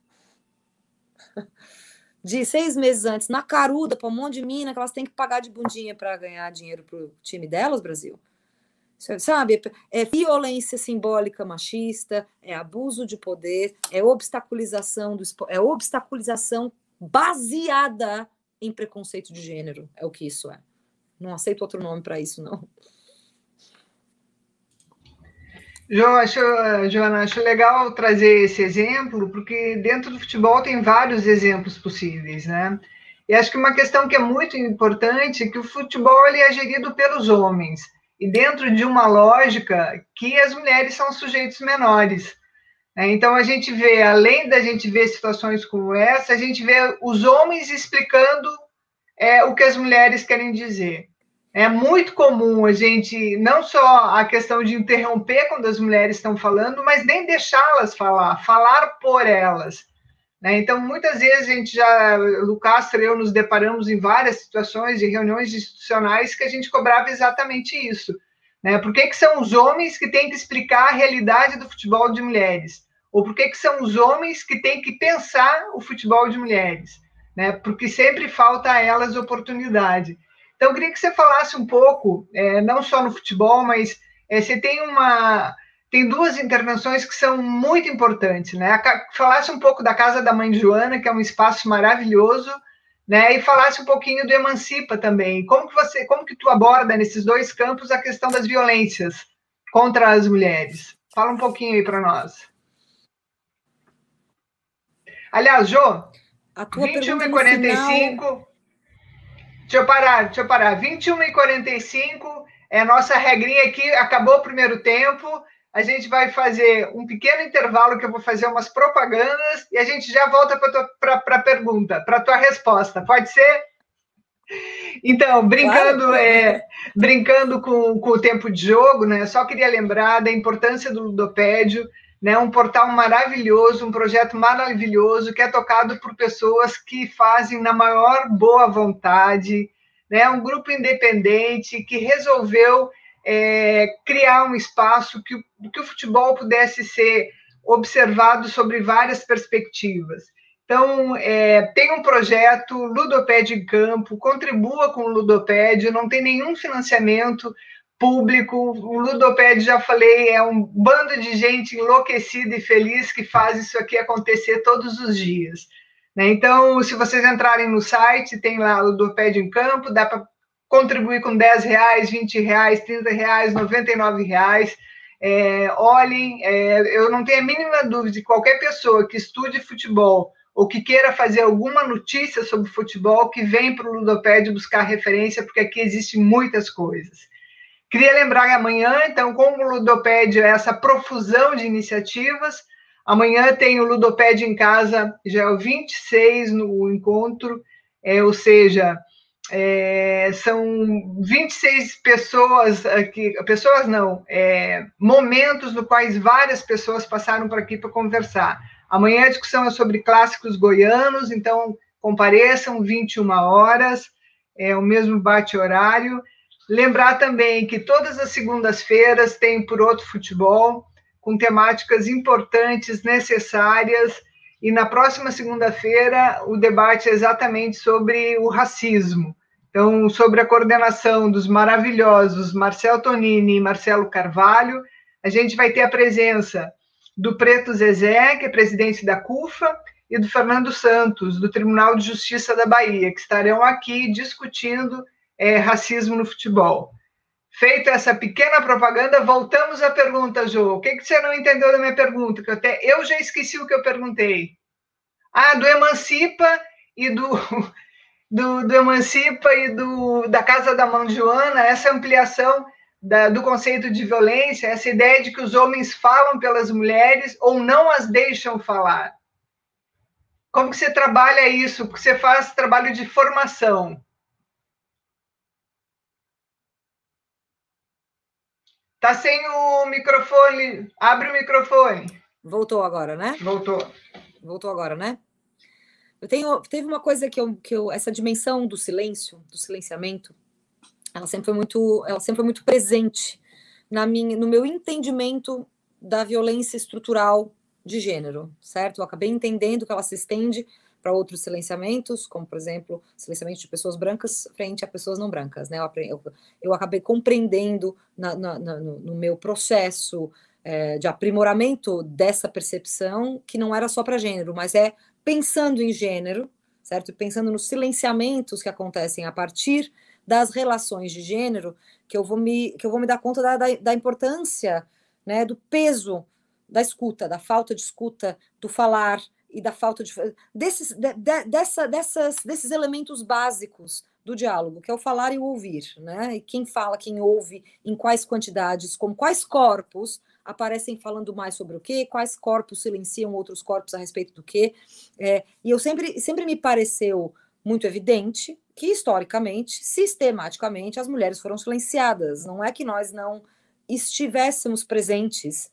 de seis meses antes, na caruda, para um monte de mina, que elas têm que pagar de bundinha para ganhar dinheiro para o time delas, Brasil. Sabe, é violência simbólica machista, é abuso de poder, é obstaculização do é obstaculização baseada em preconceito de gênero, é o que isso é. Não aceito outro nome para isso, não. João, acho, Joana, acho legal trazer esse exemplo, porque dentro do futebol tem vários exemplos possíveis, né? E acho que uma questão que é muito importante é que o futebol ele é gerido pelos homens, e dentro de uma lógica que as mulheres são sujeitos menores. Né? Então, a gente vê, além da gente ver situações como essa, a gente vê os homens explicando é, o que as mulheres querem dizer. É muito comum a gente, não só a questão de interromper quando as mulheres estão falando, mas nem deixá-las falar, falar por elas. Né? Então, muitas vezes a gente já, Lucas e eu nos deparamos em várias situações de reuniões institucionais que a gente cobrava exatamente isso. Né? Por que, que são os homens que têm que explicar a realidade do futebol de mulheres? Ou por que, que são os homens que têm que pensar o futebol de mulheres? Né? Porque sempre falta a elas oportunidade. Então, eu queria que você falasse um pouco, é, não só no futebol, mas é, você tem uma tem duas intervenções que são muito importantes, né? Falasse um pouco da casa da mãe de Joana, que é um espaço maravilhoso, né? E falasse um pouquinho do Emancipa também. Como que você, como que tu aborda nesses dois campos a questão das violências contra as mulheres? Fala um pouquinho aí para nós. Aliás, Jô, a tua 21 e 45 final... Deixa eu parar, deixa eu parar. 21 e 45 é a nossa regrinha aqui. Acabou o primeiro tempo. A gente vai fazer um pequeno intervalo que eu vou fazer umas propagandas e a gente já volta para a pergunta, para a tua resposta. Pode ser? Então, brincando, claro. é, brincando com, com o tempo de jogo, né? Só queria lembrar da importância do Ludopédio, né? Um portal maravilhoso, um projeto maravilhoso que é tocado por pessoas que fazem na maior boa vontade, né? Um grupo independente que resolveu é, criar um espaço que, que o futebol pudesse ser observado sobre várias perspectivas. Então, é, tem um projeto Ludopédio em Campo, contribua com o Ludopédio, não tem nenhum financiamento público. O Ludopédio, já falei, é um bando de gente enlouquecida e feliz que faz isso aqui acontecer todos os dias. Né? Então, se vocês entrarem no site, tem lá o Ludopédio em Campo, dá para contribuir com 10 reais, 20 reais, 30 reais, 99 reais. É, olhem, é, eu não tenho a mínima dúvida de qualquer pessoa que estude futebol ou que queira fazer alguma notícia sobre futebol, que vem para o Ludopédio buscar referência, porque aqui existem muitas coisas. Queria lembrar que amanhã, então, como o Ludopédio é essa profusão de iniciativas, amanhã tem o Ludopédio em casa, já é o 26 no encontro, é, ou seja, é, são 26 pessoas aqui, pessoas não, é, momentos no quais várias pessoas passaram por aqui para conversar. Amanhã a discussão é sobre clássicos goianos, então compareçam 21 horas, é o mesmo bate-horário. Lembrar também que todas as segundas-feiras tem Por Outro Futebol, com temáticas importantes, necessárias, e na próxima segunda-feira o debate é exatamente sobre o racismo. Então, sobre a coordenação dos maravilhosos Marcel Tonini e Marcelo Carvalho, a gente vai ter a presença do Preto Zezé, que é presidente da CUFA, e do Fernando Santos, do Tribunal de Justiça da Bahia, que estarão aqui discutindo é, racismo no futebol. Feita essa pequena propaganda, voltamos à pergunta, Jô. O que, que você não entendeu da minha pergunta? Que eu, até, eu já esqueci o que eu perguntei. Ah, do Emancipa e do, do, do Emancipa e do, da Casa da Mão Joana, essa ampliação da, do conceito de violência, essa ideia de que os homens falam pelas mulheres ou não as deixam falar. Como que você trabalha isso? Porque você faz trabalho de formação. Tá sem o microfone. Abre o microfone. Voltou agora, né? Voltou. Voltou agora, né? Eu tenho, teve uma coisa que eu, que eu, essa dimensão do silêncio, do silenciamento, ela sempre foi muito, ela sempre foi muito presente na minha, no meu entendimento da violência estrutural de gênero, certo? Eu acabei entendendo que ela se estende para outros silenciamentos, como, por exemplo, silenciamento de pessoas brancas frente a pessoas não brancas, né? Eu, eu, eu acabei compreendendo na, na, na, no meu processo é, de aprimoramento dessa percepção que não era só para gênero, mas é pensando em gênero, certo? Pensando nos silenciamentos que acontecem a partir das relações de gênero que eu vou me, que eu vou me dar conta da, da, da importância, né, do peso da escuta, da falta de escuta, do falar e da falta de desses, de, de, dessa, dessas, desses elementos básicos do diálogo, que é o falar e o ouvir, né? E quem fala, quem ouve, em quais quantidades, com quais corpos aparecem falando mais sobre o quê, quais corpos silenciam outros corpos a respeito do quê. É, e eu sempre, sempre me pareceu muito evidente que, historicamente, sistematicamente, as mulheres foram silenciadas. Não é que nós não estivéssemos presentes,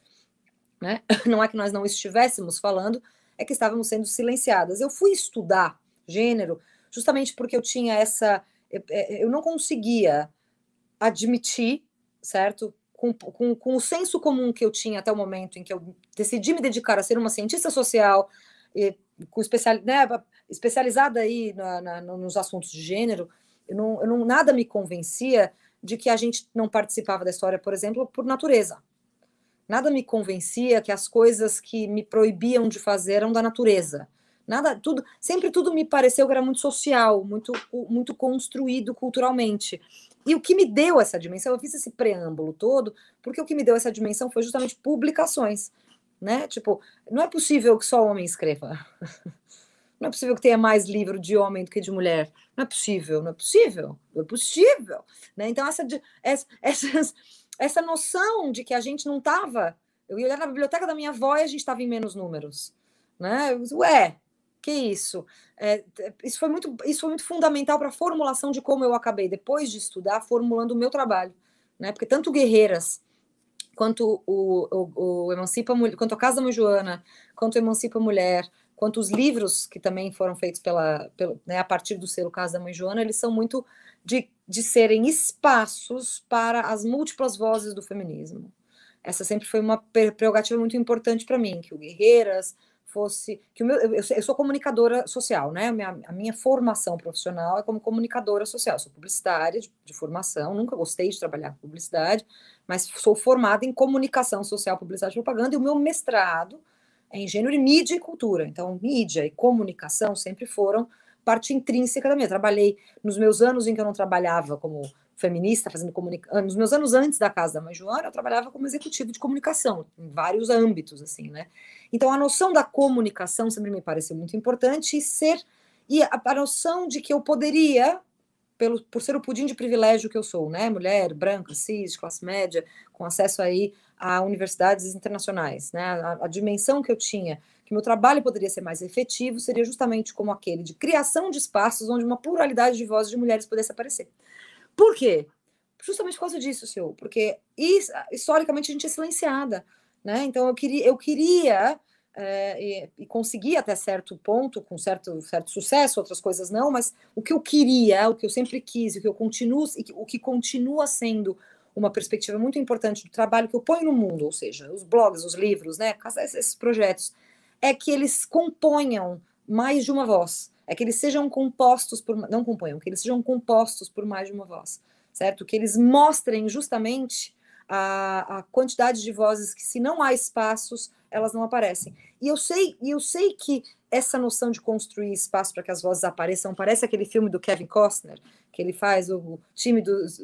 né? não é que nós não estivéssemos falando, é que estávamos sendo silenciadas. Eu fui estudar gênero justamente porque eu tinha essa. Eu não conseguia admitir, certo? Com, com, com o senso comum que eu tinha até o momento em que eu decidi me dedicar a ser uma cientista social, e, com especial, né, especializada aí na, na, nos assuntos de gênero, eu não, eu não, nada me convencia de que a gente não participava da história, por exemplo, por natureza. Nada me convencia que as coisas que me proibiam de fazer eram da natureza. Nada, tudo, sempre tudo me pareceu que era muito social, muito, muito construído culturalmente. E o que me deu essa dimensão, eu fiz esse preâmbulo todo, porque o que me deu essa dimensão foi justamente publicações, né? Tipo, não é possível que só homem escreva. Não é possível que tenha mais livro de homem do que de mulher. Não é possível, não é possível, não é possível. Né? Então, essa, essa, essa, essa noção de que a gente não estava. Eu ia na biblioteca da minha avó e a gente estava em menos números. Né? Ué, que isso? É, isso, foi muito, isso foi muito fundamental para a formulação de como eu acabei, depois de estudar, formulando o meu trabalho. Né? Porque tanto Guerreiras, quanto o, o, o Emancipa quanto a Casa da Mãe Joana, quanto Emancipa Mulher, quanto os livros que também foram feitos pela, pela né, a partir do selo Casa da Mãe Joana, eles são muito de, de serem espaços para as múltiplas vozes do feminismo. Essa sempre foi uma prerrogativa muito importante para mim, que o Guerreiras, fosse que o meu eu, eu sou comunicadora social, né? A minha, a minha, formação profissional é como comunicadora social. Sou publicitária de, de, formação, nunca gostei de trabalhar com publicidade, mas sou formada em comunicação social, publicidade e propaganda, e o meu mestrado é em gênero de mídia e cultura. Então, mídia e comunicação sempre foram parte intrínseca da minha. Trabalhei nos meus anos em que eu não trabalhava como feminista, fazendo comunicação. Nos meus anos antes da casa da mãe Joana, eu trabalhava como executivo de comunicação, em vários âmbitos, assim, né? Então, a noção da comunicação sempre me pareceu muito importante e ser. E a, a noção de que eu poderia, pelo, por ser o pudim de privilégio que eu sou, né? Mulher, branca, cis, classe média, com acesso aí a universidades internacionais, né? A, a dimensão que eu tinha que meu trabalho poderia ser mais efetivo seria justamente como aquele de criação de espaços onde uma pluralidade de vozes de mulheres pudesse aparecer. Por quê? Justamente por causa disso, senhor, porque historicamente a gente é silenciada, né? Então eu queria, eu queria é, e, e consegui até certo ponto, com certo, certo sucesso, outras coisas não, mas o que eu queria, o que eu sempre quis, o que eu continuo, o que continua sendo uma perspectiva muito importante do trabalho que eu ponho no mundo, ou seja, os blogs, os livros, né, esses projetos, é que eles componham mais de uma voz é que eles sejam compostos por não componham, que eles sejam compostos por mais de uma voz, certo? Que eles mostrem justamente a, a quantidade de vozes que, se não há espaços, elas não aparecem. E eu sei, e eu sei que essa noção de construir espaço para que as vozes apareçam parece aquele filme do Kevin Costner, que ele faz o time dos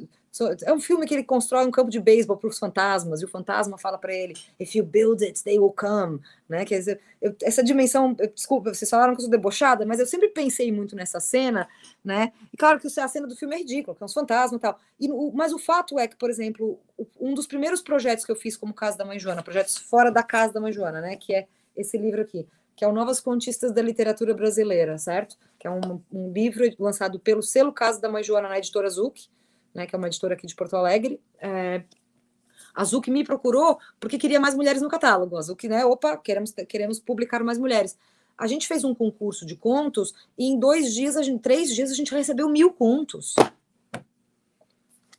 é um filme que ele constrói um campo de beisebol para os fantasmas, e o fantasma fala para ele: If you build it, they will come. Né? Quer dizer, eu, essa dimensão, eu, desculpa, vocês falaram que eu sou debochada, mas eu sempre pensei muito nessa cena, né? E claro que a cena do filme é ridícula, que é uns fantasmas e tal. E, o, mas o fato é que, por exemplo, um dos primeiros projetos que eu fiz como Casa da Mãe Joana, projetos fora da Casa da Mãe Joana, né? Que é esse livro aqui, que é o Novas Contistas da Literatura Brasileira, certo? Que é um, um livro lançado pelo selo Casa da Mãe Joana na editora Zuc né, que é uma editora aqui de Porto Alegre. É, a Zuc me procurou porque queria mais mulheres no catálogo. A Zuc, né, opa, queremos, queremos publicar mais mulheres. A gente fez um concurso de contos e em dois dias, em três dias, a gente recebeu mil contos.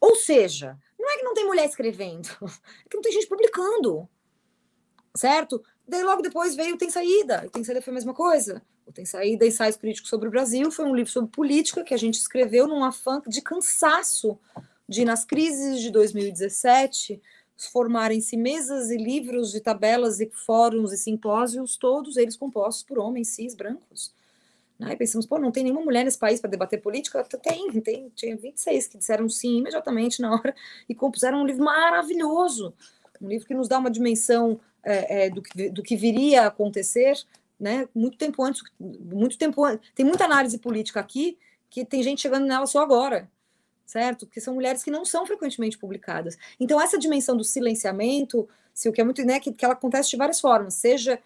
Ou seja, não é que não tem mulher escrevendo, é que não tem gente publicando, certo? Daí logo depois veio Tem Saída, Tem Saída foi a mesma coisa. Tem Saída, Ensaios Críticos sobre o Brasil, foi um livro sobre política que a gente escreveu num afã de cansaço de, nas crises de 2017, formarem-se mesas e livros de tabelas e fóruns e simpósios, todos eles compostos por homens cis brancos. Né? E pensamos, pô, não tem nenhuma mulher nesse país para debater política? Tem, tem, tinha 26 que disseram sim imediatamente na hora e compuseram um livro maravilhoso, um livro que nos dá uma dimensão é, é, do, que, do que viria a acontecer né? Muito tempo antes, muito tempo. Tem muita análise política aqui que tem gente chegando nela só agora, certo? Porque são mulheres que não são frequentemente publicadas. Então, essa dimensão do silenciamento, se o que é muito, né, que, que ela acontece de várias formas, seja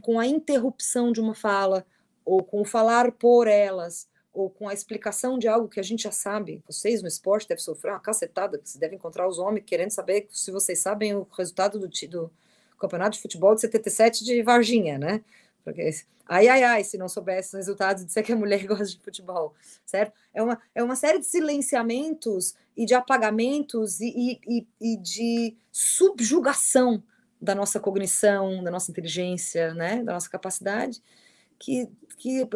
com a interrupção de uma fala, ou com o falar por elas, ou com a explicação de algo que a gente já sabe. Vocês no esporte devem sofrer uma cacetada, que se devem encontrar os homens querendo saber se vocês sabem o resultado do, do, campeonato de futebol de 77 de Varginha, né? Porque, ai, ai, ai, se não soubesse os resultados, dizer que a mulher gosta de futebol, certo? É uma, é uma série de silenciamentos e de apagamentos e, e, e de subjugação da nossa cognição, da nossa inteligência, né? Da nossa capacidade, que, que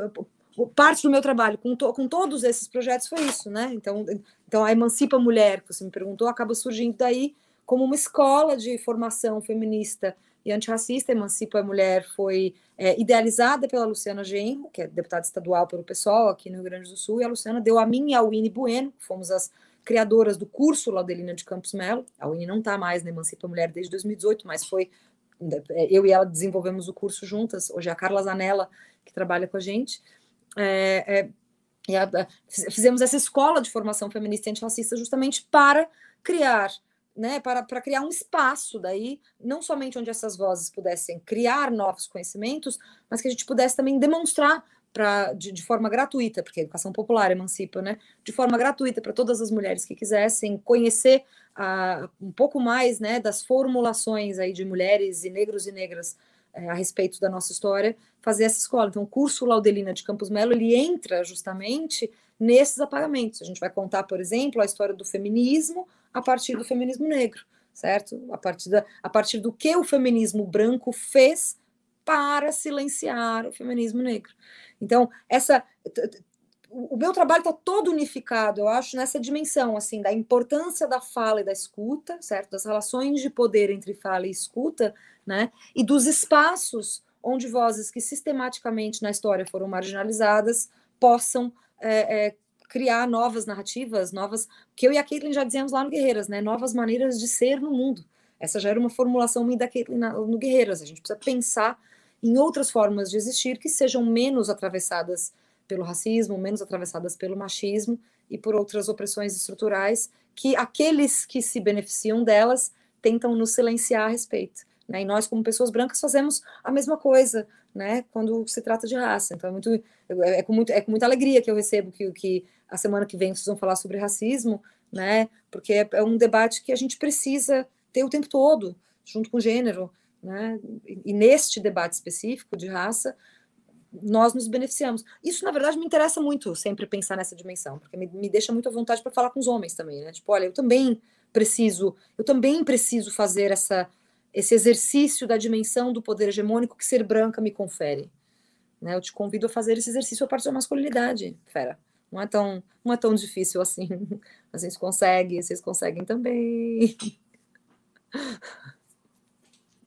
parte do meu trabalho com, to, com todos esses projetos foi isso, né? Então, então a Emancipa Mulher, que você me perguntou, acaba surgindo daí como uma escola de formação feminista e antirracista. Emancipa a Mulher foi é, idealizada pela Luciana Genro, que é deputada estadual pelo PSOL aqui no Rio Grande do Sul, e a Luciana deu a mim e a Winnie Bueno, que fomos as criadoras do curso Laudelina de Campos Melo. A Winnie não está mais na Emancipa a Mulher desde 2018, mas foi é, eu e ela desenvolvemos o curso juntas. Hoje é a Carla Zanella que trabalha com a gente. É, é, a, fizemos essa escola de formação feminista e antirracista justamente para criar né, para, para criar um espaço daí, não somente onde essas vozes pudessem criar novos conhecimentos, mas que a gente pudesse também demonstrar pra, de, de, forma gratuita, porque a educação popular emancipa, né? De forma gratuita para todas as mulheres que quisessem conhecer uh, um pouco mais né, das formulações aí de mulheres e negros e negras é, a respeito da nossa história, fazer essa escola. Então, o curso Laudelina de Campos Melo, ele entra justamente nesses apagamentos. A gente vai contar, por exemplo, a história do feminismo a partir do feminismo negro, certo? A partir, da, a partir do que o feminismo branco fez para silenciar o feminismo negro. Então, essa o meu trabalho está todo unificado, eu acho, nessa dimensão, assim, da importância da fala e da escuta, certo? Das relações de poder entre fala e escuta, né? E dos espaços onde vozes que sistematicamente na história foram marginalizadas possam é, é, criar novas narrativas, novas, que eu e a Caitlin já dizemos lá no Guerreiras, né? Novas maneiras de ser no mundo. Essa já era uma formulação minha da Caitlin no Guerreiras. A gente precisa pensar em outras formas de existir que sejam menos atravessadas pelo racismo, menos atravessadas pelo machismo e por outras opressões estruturais que aqueles que se beneficiam delas tentam nos silenciar a respeito. Né? E nós, como pessoas brancas, fazemos a mesma coisa né, quando se trata de raça. Então, é, muito, é, é com, muito, é com muita alegria que eu recebo que, que a semana que vem vocês vão falar sobre racismo, né, porque é, é um debate que a gente precisa ter o tempo todo, junto com o gênero, né? E neste debate específico de raça, nós nos beneficiamos. Isso, na verdade, me interessa muito sempre pensar nessa dimensão, porque me, me deixa muito à vontade para falar com os homens também, né? Tipo, olha, eu também preciso, eu também preciso fazer essa, esse exercício da dimensão do poder hegemônico que ser branca me confere. Né? Eu te convido a fazer esse exercício a partir da masculinidade, fera. Não é tão, não é tão difícil assim. A gente consegue, vocês conseguem também.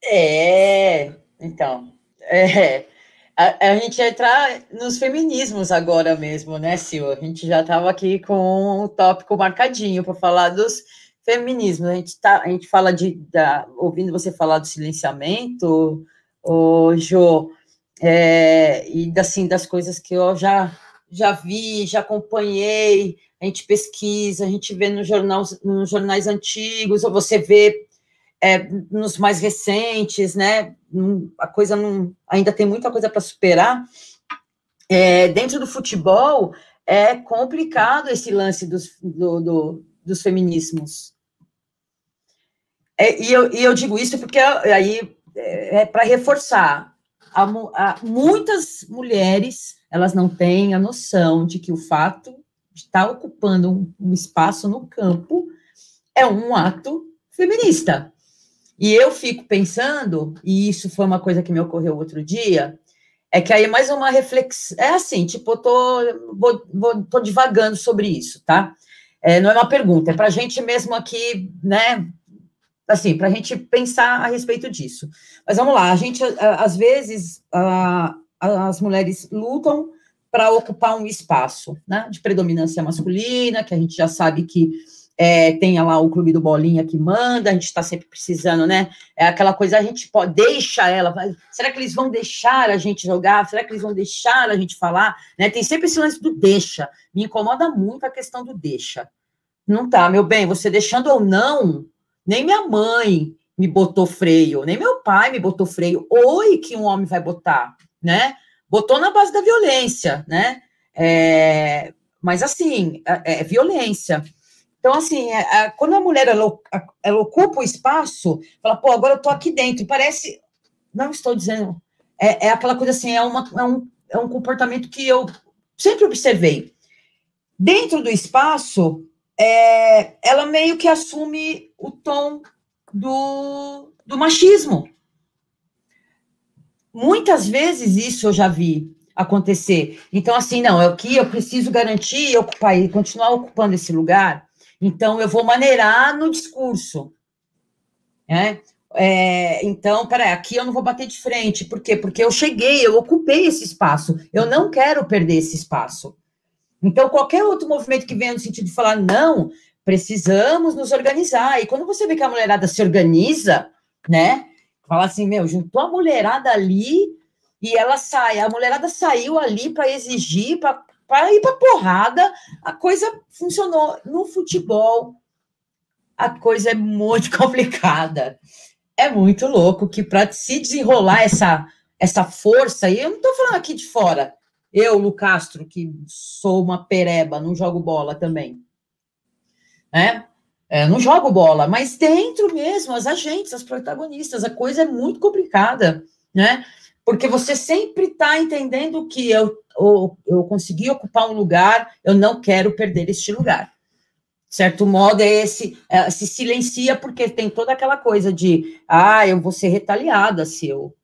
É, então, é, a, a, gente entrar nos feminismos agora mesmo, né, Sil? A gente já estava aqui com o tópico marcadinho para falar dos feminismos. A gente, tá, a gente fala de, da, ouvindo você falar do silenciamento, o Jo, é, e assim, das coisas que eu já, já vi, já acompanhei, a gente pesquisa, a gente vê no jornal, nos jornais antigos, ou você vê é, nos mais recentes, né? A coisa não, ainda tem muita coisa para superar. É, dentro do futebol é complicado esse lance dos, do, do, dos feminismos. É, e, eu, e eu digo isso porque aí é, é para reforçar. A, a, muitas mulheres elas não têm a noção de que o fato de estar ocupando um, um espaço no campo é um ato feminista. E eu fico pensando, e isso foi uma coisa que me ocorreu outro dia, é que aí é mais uma reflexão. É assim, tipo, eu tô, vou, vou, tô divagando sobre isso, tá? É, não é uma pergunta, é para a gente mesmo aqui, né? Assim, para a gente pensar a respeito disso. Mas vamos lá, a gente, às vezes, as mulheres lutam para ocupar um espaço né, de predominância masculina, que a gente já sabe que é, tenha lá o clube do Bolinha que manda, a gente está sempre precisando, né? É aquela coisa, a gente pode, deixa ela, será que eles vão deixar a gente jogar? Será que eles vão deixar a gente falar? Né? Tem sempre esse lance do deixa. Me incomoda muito a questão do deixa. Não tá, meu bem, você deixando ou não, nem minha mãe me botou freio, nem meu pai me botou freio. Oi, que um homem vai botar, né? Botou na base da violência, né? É, mas assim, é, é violência. Então, assim, é, é, quando a mulher ela, ela, ocupa o espaço, fala, pô, agora eu tô aqui dentro, parece. Não estou dizendo. É, é aquela coisa assim, é, uma, é, um, é um comportamento que eu sempre observei. Dentro do espaço, é, ela meio que assume o tom do, do machismo. Muitas vezes isso eu já vi acontecer. Então, assim, não, é o que eu preciso garantir ocupar e continuar ocupando esse lugar então, eu vou maneirar no discurso. Né? É, então, peraí, aqui eu não vou bater de frente. Por quê? Porque eu cheguei, eu ocupei esse espaço. Eu não quero perder esse espaço. Então, qualquer outro movimento que venha no sentido de falar, não, precisamos nos organizar. E quando você vê que a mulherada se organiza, né? Fala assim, meu, juntou a mulherada ali e ela sai. A mulherada saiu ali para exigir, para ir para porrada, a coisa funcionou no futebol. a coisa é muito complicada. É muito louco que para se desenrolar essa, essa força, e eu não estou falando aqui de fora, eu, Lucastro, que sou uma pereba, não jogo bola também, né? É, não jogo bola, mas dentro mesmo, as agentes, as protagonistas, a coisa é muito complicada, né? Porque você sempre está entendendo que eu, eu, eu consegui ocupar um lugar, eu não quero perder este lugar. Certo modo, é esse, é, se silencia porque tem toda aquela coisa de, ah, eu vou ser retaliada se eu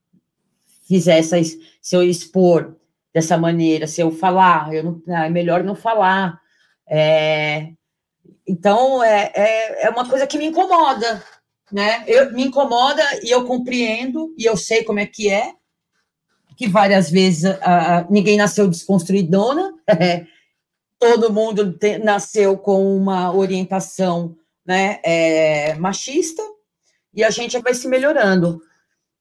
fizer essa, se eu expor dessa maneira, se eu falar, eu não, ah, é melhor não falar. É, então, é, é, é, uma coisa que me incomoda, né? Eu, me incomoda e eu compreendo e eu sei como é que é, que várias vezes a, a, ninguém nasceu desconstruidona, todo mundo te, nasceu com uma orientação né, é, machista e a gente vai se melhorando.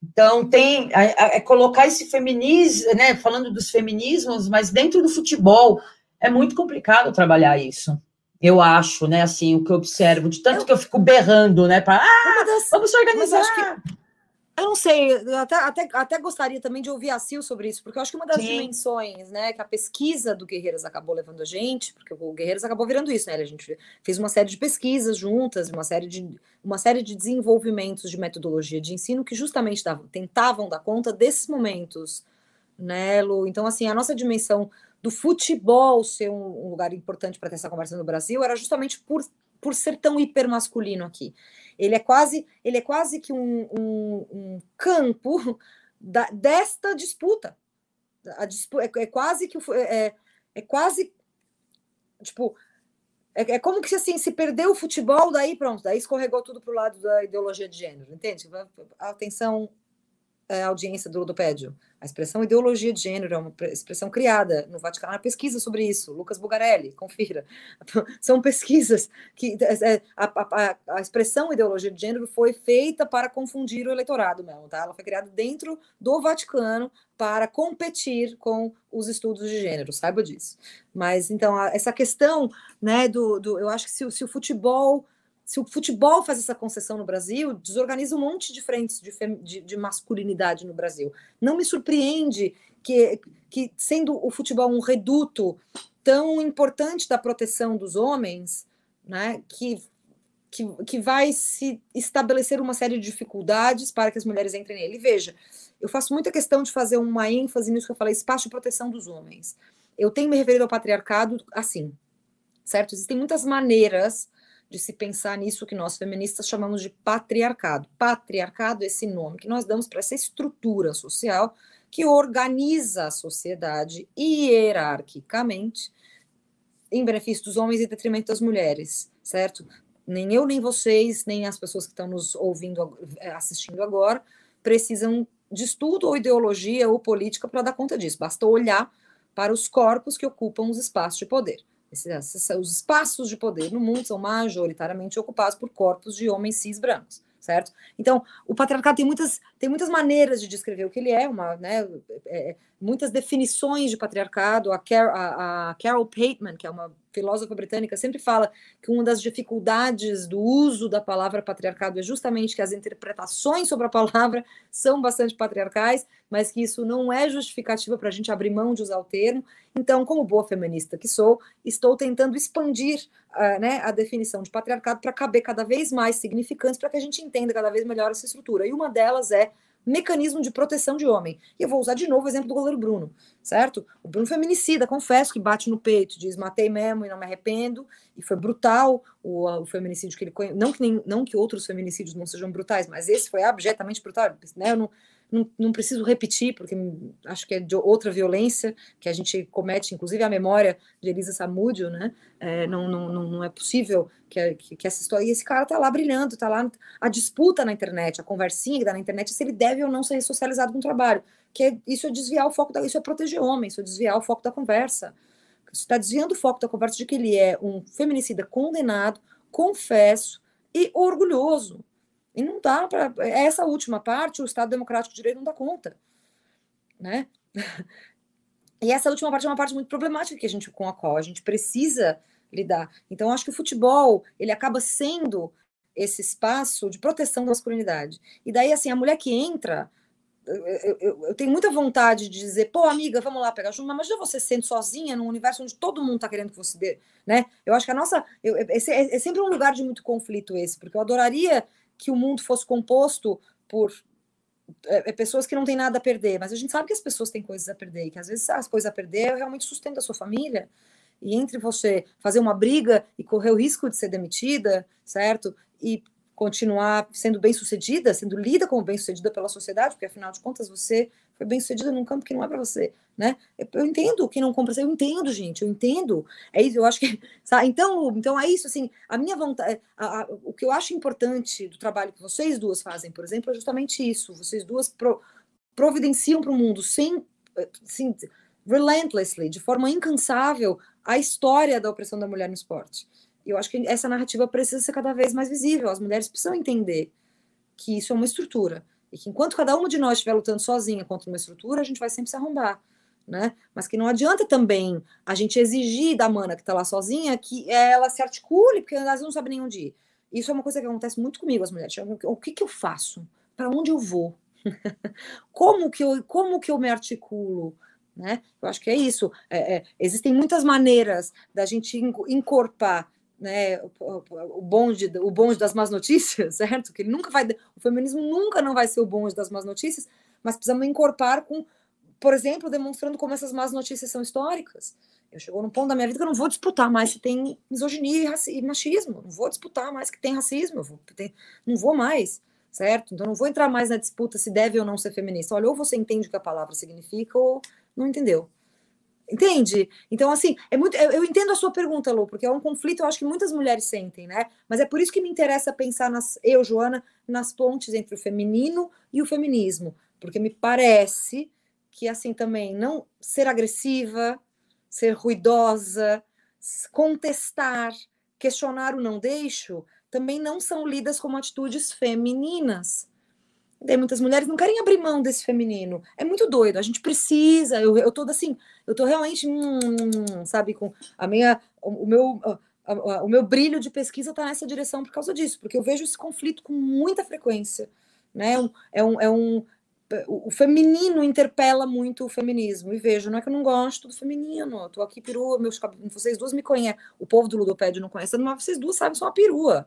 Então, tem é, colocar esse feminismo, né, falando dos feminismos, mas dentro do futebol é muito complicado trabalhar isso. Eu acho, né, assim, o que eu observo, de tanto eu, que eu fico berrando, né, para ah, das, vamos se organizar. Eu não sei, eu até, até, até gostaria também de ouvir a Sil sobre isso, porque eu acho que uma das Sim. dimensões, né, que a pesquisa do Guerreiras acabou levando a gente, porque o Guerreiras acabou virando isso, né? A gente fez uma série de pesquisas juntas, uma série de, uma série de desenvolvimentos de metodologia de ensino que justamente davam, tentavam dar conta desses momentos, né, Lu? Então, assim, a nossa dimensão do futebol ser um, um lugar importante para ter essa conversa no Brasil era justamente por, por ser tão hipermasculino aqui. Ele é quase, ele é quase que um, um, um campo da, desta disputa. A disputa é, é, quase que é, é, é quase tipo é, é, como que assim se perdeu o futebol daí pronto daí escorregou tudo para o lado da ideologia de gênero entende atenção é, audiência do ludopédio a expressão ideologia de gênero é uma expressão criada no Vaticano, há pesquisa sobre isso, Lucas Bugarelli, confira. São pesquisas que é, é, a, a, a, expressão ideologia de gênero foi feita para confundir o eleitorado mesmo, tá? Ela foi criada dentro do Vaticano para competir com os estudos de gênero, saiba disso. Mas então, essa questão, né, do, do eu acho que se, se o futebol se o futebol faz essa concessão no Brasil, desorganiza um monte de frentes de, de, de masculinidade no Brasil. Não me surpreende que, que, sendo o futebol um reduto tão importante da proteção dos homens, né, que, que, que vai se estabelecer uma série de dificuldades para que as mulheres entrem nele. Veja, eu faço muita questão de fazer uma ênfase nisso que eu falei, espaço de proteção dos homens. Eu tenho me referido ao patriarcado assim, certo? Existem muitas maneiras de se pensar nisso que nós feministas chamamos de patriarcado. Patriarcado é esse nome que nós damos para essa estrutura social que organiza a sociedade hierarquicamente em benefício dos homens e detrimento das mulheres, certo? Nem eu, nem vocês, nem as pessoas que estão nos ouvindo, assistindo agora, precisam de estudo ou ideologia ou política para dar conta disso. Basta olhar para os corpos que ocupam os espaços de poder. Os espaços de poder no mundo são majoritariamente ocupados por corpos de homens cis brancos, certo? Então, o patriarcado tem muitas, tem muitas maneiras de descrever o que ele é, uma, né, é, muitas definições de patriarcado. A, Car a, a Carol Pateman, que é uma filósofa britânica, sempre fala que uma das dificuldades do uso da palavra patriarcado é justamente que as interpretações sobre a palavra são bastante patriarcais, mas que isso não é justificativa para a gente abrir mão de usar o termo. Então, como boa feminista que sou, estou tentando expandir uh, né, a definição de patriarcado para caber cada vez mais significantes, para que a gente entenda cada vez melhor essa estrutura. E uma delas é mecanismo de proteção de homem. E eu vou usar de novo o exemplo do goleiro Bruno, certo? O Bruno feminicida, confesso que bate no peito, diz matei mesmo e não me arrependo, e foi brutal o, o feminicídio que ele conhece. Não que, nem, não que outros feminicídios não sejam brutais, mas esse foi abjetamente brutal, né? Eu não, não, não, preciso repetir, porque acho que é de outra violência que a gente comete, inclusive a memória de Elisa Samúdio, né? É, não, não, não é possível que, que, que, essa história. E esse cara tá lá brilhando, tá lá a disputa na internet, a conversinha que dá na internet, se ele deve ou não ser socializado com o trabalho. Que é, isso é desviar o foco da. Isso é proteger homem, isso é desviar o foco da conversa. Isso está desviando o foco da conversa de que ele é um feminicida condenado, confesso e orgulhoso. E não dá para. Essa última parte, o Estado Democrático de Direito não dá conta. Né? E essa última parte é uma parte muito problemática que a gente, com a qual a gente precisa lidar. Então, acho que o futebol ele acaba sendo esse espaço de proteção da masculinidade. E daí, assim, a mulher que entra, eu, eu, eu, tenho muita vontade de dizer, pô, amiga, vamos lá pegar junto, mas imagina você sendo sozinha num universo onde todo mundo está querendo que você dê, né? Eu acho que a nossa. Eu, esse é, é, sempre um lugar de muito conflito esse, porque eu adoraria que o mundo fosse composto por é, é, pessoas que não têm nada a perder, mas a gente sabe que as pessoas têm coisas a perder, e que às vezes as coisas a perder realmente sustento a sua família. E entre você fazer uma briga e correr o risco de ser demitida, certo? E continuar sendo bem-sucedida, sendo lida como bem-sucedida pela sociedade, porque afinal de contas você foi bem-sucedida num campo que não é para você, né? Eu entendo que não compra, eu entendo, gente, eu entendo. É isso, eu acho que, sabe? Então, então é isso assim, a minha vontade, a, a, o que eu acho importante do trabalho que vocês duas fazem, por exemplo, é justamente isso. Vocês duas pro, providenciam para o mundo sem, assim, relentlessly, de forma incansável, a história da opressão da mulher no esporte eu acho que essa narrativa precisa ser cada vez mais visível. As mulheres precisam entender que isso é uma estrutura. E que enquanto cada uma de nós estiver lutando sozinha contra uma estrutura, a gente vai sempre se arrombar. Né? Mas que não adianta também a gente exigir da mana que está lá sozinha que ela se articule, porque elas não sabem nem onde ir. Isso é uma coisa que acontece muito comigo, as mulheres. O que, que eu faço? Para onde eu vou? como, que eu, como que eu me articulo? Né? Eu acho que é isso. É, é, existem muitas maneiras da gente encorpar né, o, bonde, o bonde das más notícias, certo? Que ele nunca vai, o feminismo nunca não vai ser o bonde das más notícias, mas precisamos incorporar com, por exemplo, demonstrando como essas más notícias são históricas. Eu chegou num ponto da minha vida que eu não vou disputar mais se tem misoginia e, machismo, não vou disputar mais que tem racismo, vou ter, não vou mais, certo? Então não vou entrar mais na disputa se deve ou não ser feminista. Olha, ou você entende o que a palavra significa ou não entendeu. Entende? Então, assim, é muito. Eu, eu, entendo a sua pergunta, Lu, porque é um conflito, eu acho que muitas mulheres sentem, né? Mas é por isso que me interessa pensar nas, eu, Joana, nas pontes entre o feminino e o feminismo. Porque me parece que, assim, também, não ser agressiva, ser ruidosa, contestar, questionar o não deixo, também não são lidas como atitudes femininas. Daí muitas mulheres não querem abrir mão desse feminino. É muito doido. A gente precisa. Eu, eu tô assim, eu tô realmente, hum, sabe, com a minha, o, o meu, o meu brilho de pesquisa está nessa direção por causa disso, porque eu vejo esse conflito com muita frequência, né? É um, é um o feminino interpela muito o feminismo. E vejo, não é que eu não gosto do feminino. Eu tô aqui perua, meus vocês duas me conhecem. O povo do Ludopédio não conhece, mas vocês duas sabem, sou uma perua.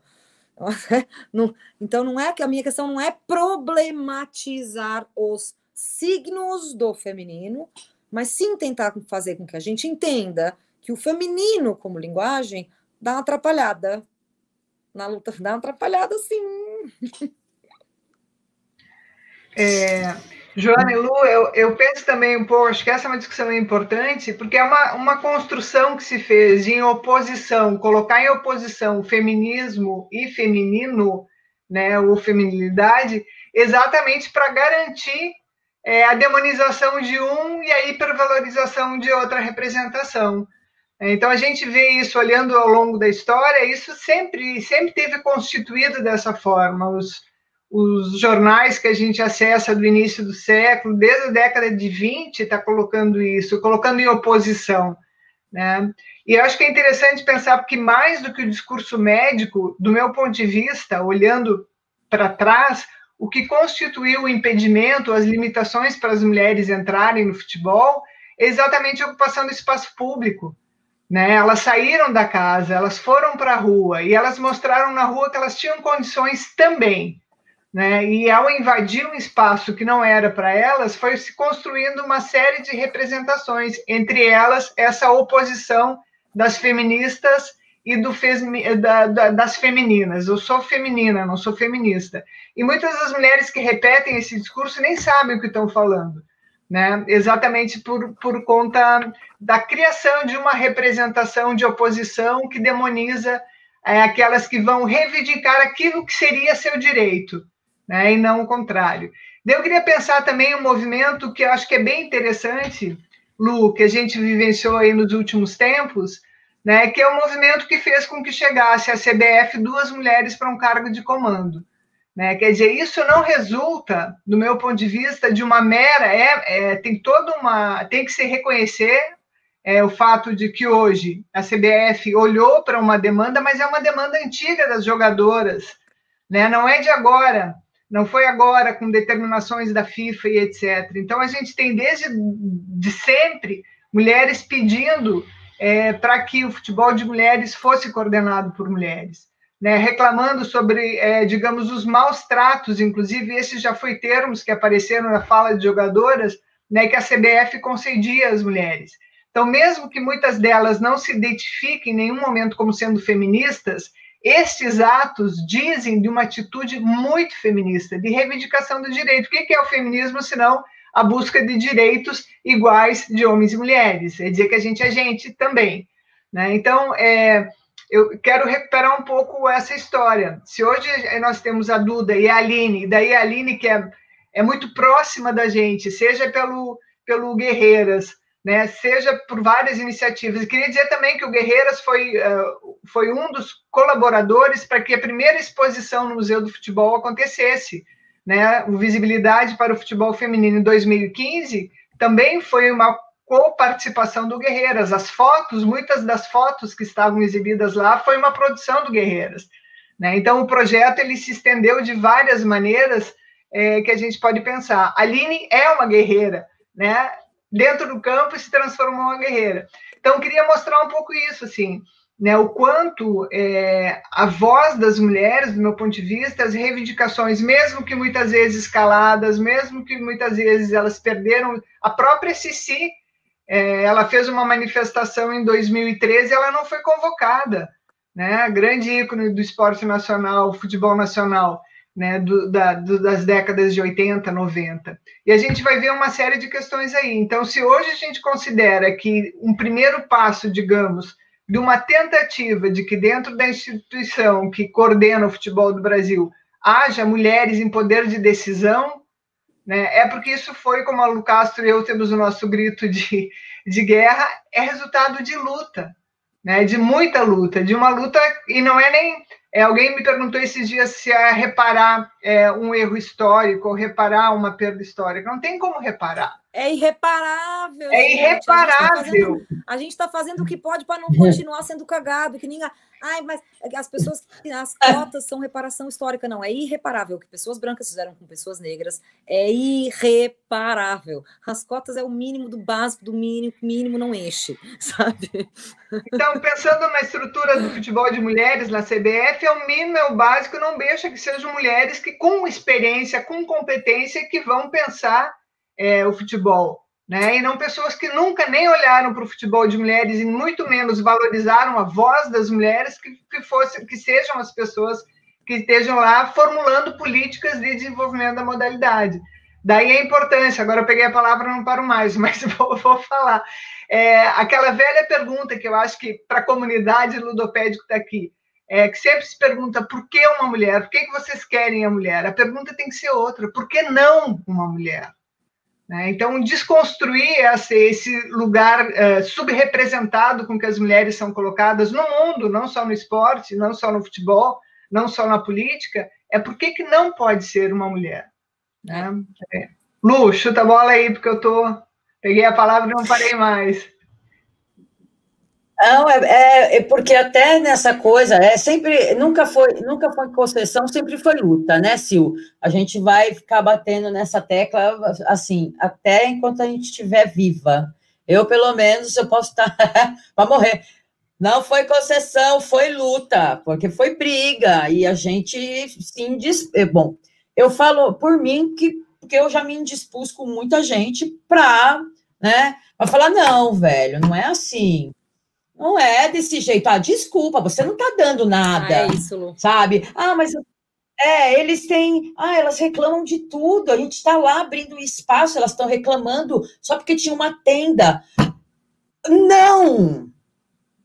então, não é que a minha questão não é problematizar os signos do feminino, mas sim tentar fazer com que a gente entenda que o feminino, como linguagem, dá uma atrapalhada na luta, dá uma atrapalhada sim. É, Joana e Lu, eu, eu penso também um pouco, acho que essa é uma discussão importante, porque é uma, uma construção que se fez em oposição, colocar em oposição feminismo e feminino, né, ou feminilidade, exatamente para garantir é, a demonização de um e a hipervalorização de outra representação. Então a gente vê isso olhando ao longo da história, isso sempre sempre teve constituído dessa forma. Os, os jornais que a gente acessa do início do século, desde a década de 20, está colocando isso, colocando em oposição. Né? E acho que é interessante pensar, porque mais do que o discurso médico, do meu ponto de vista, olhando para trás, o que constituiu o impedimento, as limitações para as mulheres entrarem no futebol, é exatamente a ocupação do espaço público. Né? Elas saíram da casa, elas foram para a rua, e elas mostraram na rua que elas tinham condições também né? E ao invadir um espaço que não era para elas, foi se construindo uma série de representações, entre elas essa oposição das feministas e do da, da, das femininas. Eu sou feminina, não sou feminista. E muitas das mulheres que repetem esse discurso nem sabem o que estão falando. Né? Exatamente por, por conta da criação de uma representação de oposição que demoniza é, aquelas que vão reivindicar aquilo que seria seu direito né, e não o contrário. Eu queria pensar também um movimento que eu acho que é bem interessante, Lu, que a gente vivenciou aí nos últimos tempos, né, que é o um movimento que fez com que chegasse a CBF duas mulheres para um cargo de comando. Né? Quer dizer, isso não resulta, do meu ponto de vista, de uma mera. É, é tem toda uma. Tem que se reconhecer é, o fato de que hoje a CBF olhou para uma demanda, mas é uma demanda antiga das jogadoras né? Não é de agora, não foi agora com determinações da FIFA e etc. Então a gente tem desde de sempre mulheres pedindo é, para que o futebol de mulheres fosse coordenado por mulheres. Né, reclamando sobre, é, digamos, os maus tratos, inclusive esses já foi termos que apareceram na fala de jogadoras, né, que a CBF concedia às mulheres. Então, mesmo que muitas delas não se identifiquem em nenhum momento como sendo feministas, estes atos dizem de uma atitude muito feminista, de reivindicação do direito. O que é o feminismo, senão a busca de direitos iguais de homens e mulheres? É dizer que a gente é gente também. Né? Então, é, eu quero recuperar um pouco essa história. Se hoje nós temos a Duda e a Aline, e daí a Aline, que é é muito próxima da gente, seja pelo, pelo Guerreiras, né, seja por várias iniciativas. E queria dizer também que o Guerreiras foi, uh, foi um dos colaboradores para que a primeira exposição no Museu do Futebol acontecesse. Né? O Visibilidade para o Futebol Feminino em 2015 também foi uma co-participação do Guerreiras. As fotos, muitas das fotos que estavam exibidas lá, foi uma produção do Guerreiras. Né? Então, o projeto ele se estendeu de várias maneiras é, que a gente pode pensar. A Aline é uma guerreira, né? Dentro do campo se transformou uma guerreira. Então, queria mostrar um pouco isso, assim, né? O quanto é, a voz das mulheres, do meu ponto de vista, as reivindicações, mesmo que muitas vezes caladas, mesmo que muitas vezes elas perderam, a própria Cici, é, ela fez uma manifestação em 2013 ela não foi convocada, né? Grande ícone do esporte nacional, futebol nacional né, do, da, do, das décadas de 80, 90. E a gente vai ver uma série de questões aí. Então, se hoje a gente considera que um primeiro passo, digamos, de uma tentativa de que dentro da instituição que coordena o futebol do Brasil haja mulheres em poder de decisão, né, é porque isso foi, como a Lu Castro e eu temos o nosso grito de, de guerra, é resultado de luta, né, de muita luta, de uma luta, e não é nem é, alguém me perguntou esses dias se é reparar é, um erro histórico ou reparar uma perda histórica. Não tem como reparar. É irreparável. É irreparável. A gente está fazendo, fazendo, o que pode para não continuar sendo cagado, que ninguém. Ai, mas as pessoas, as cotas são reparação histórica, não. É irreparável. O que pessoas brancas fizeram com pessoas negras é irreparável. As cotas é o mínimo do básico, do mínimo, mínimo não enche, sabe? Então, pensando na estrutura do futebol de mulheres na CBF, é o mínimo, é o básico, não deixa que sejam mulheres que, com experiência, com competência, que vão pensar é, o futebol né? E não pessoas que nunca nem olharam para o futebol de mulheres e muito menos valorizaram a voz das mulheres que, que fosse, que sejam as pessoas que estejam lá formulando políticas de desenvolvimento da modalidade. Daí a importância. Agora eu peguei a palavra, não paro mais, mas vou, vou falar. É, aquela velha pergunta que eu acho que para a comunidade ludopédica está aqui, é, que sempre se pergunta por que uma mulher? Por que, que vocês querem a mulher? A pergunta tem que ser outra: por que não uma mulher? Né? Então, desconstruir esse, lugar uh, subrepresentado com que as mulheres são colocadas no mundo, não só no esporte, não só no futebol, não só na política, é por que, que não pode ser uma mulher. Né? É. Lu, chuta a bola aí, porque eu tô. Peguei a palavra e não parei mais. Não, é, é, é, porque até nessa coisa, é sempre, nunca foi, nunca foi concessão, sempre foi luta, né, Sil? A gente vai ficar batendo nessa tecla, assim, até enquanto a gente estiver viva. Eu, pelo menos, eu posso estar para morrer. Não foi concessão, foi luta, porque foi briga, e a gente se indispôs. É, bom, eu falo por mim que porque eu já me indispus com muita gente para, né, para falar, não, velho, não é assim não é desse jeito. Ah, desculpa, você não está dando nada. Ah, é isso, Lu. Sabe? Ah, mas é, eles têm. Ah, elas reclamam de tudo. A gente está lá abrindo espaço, elas estão reclamando só porque tinha uma tenda. Não!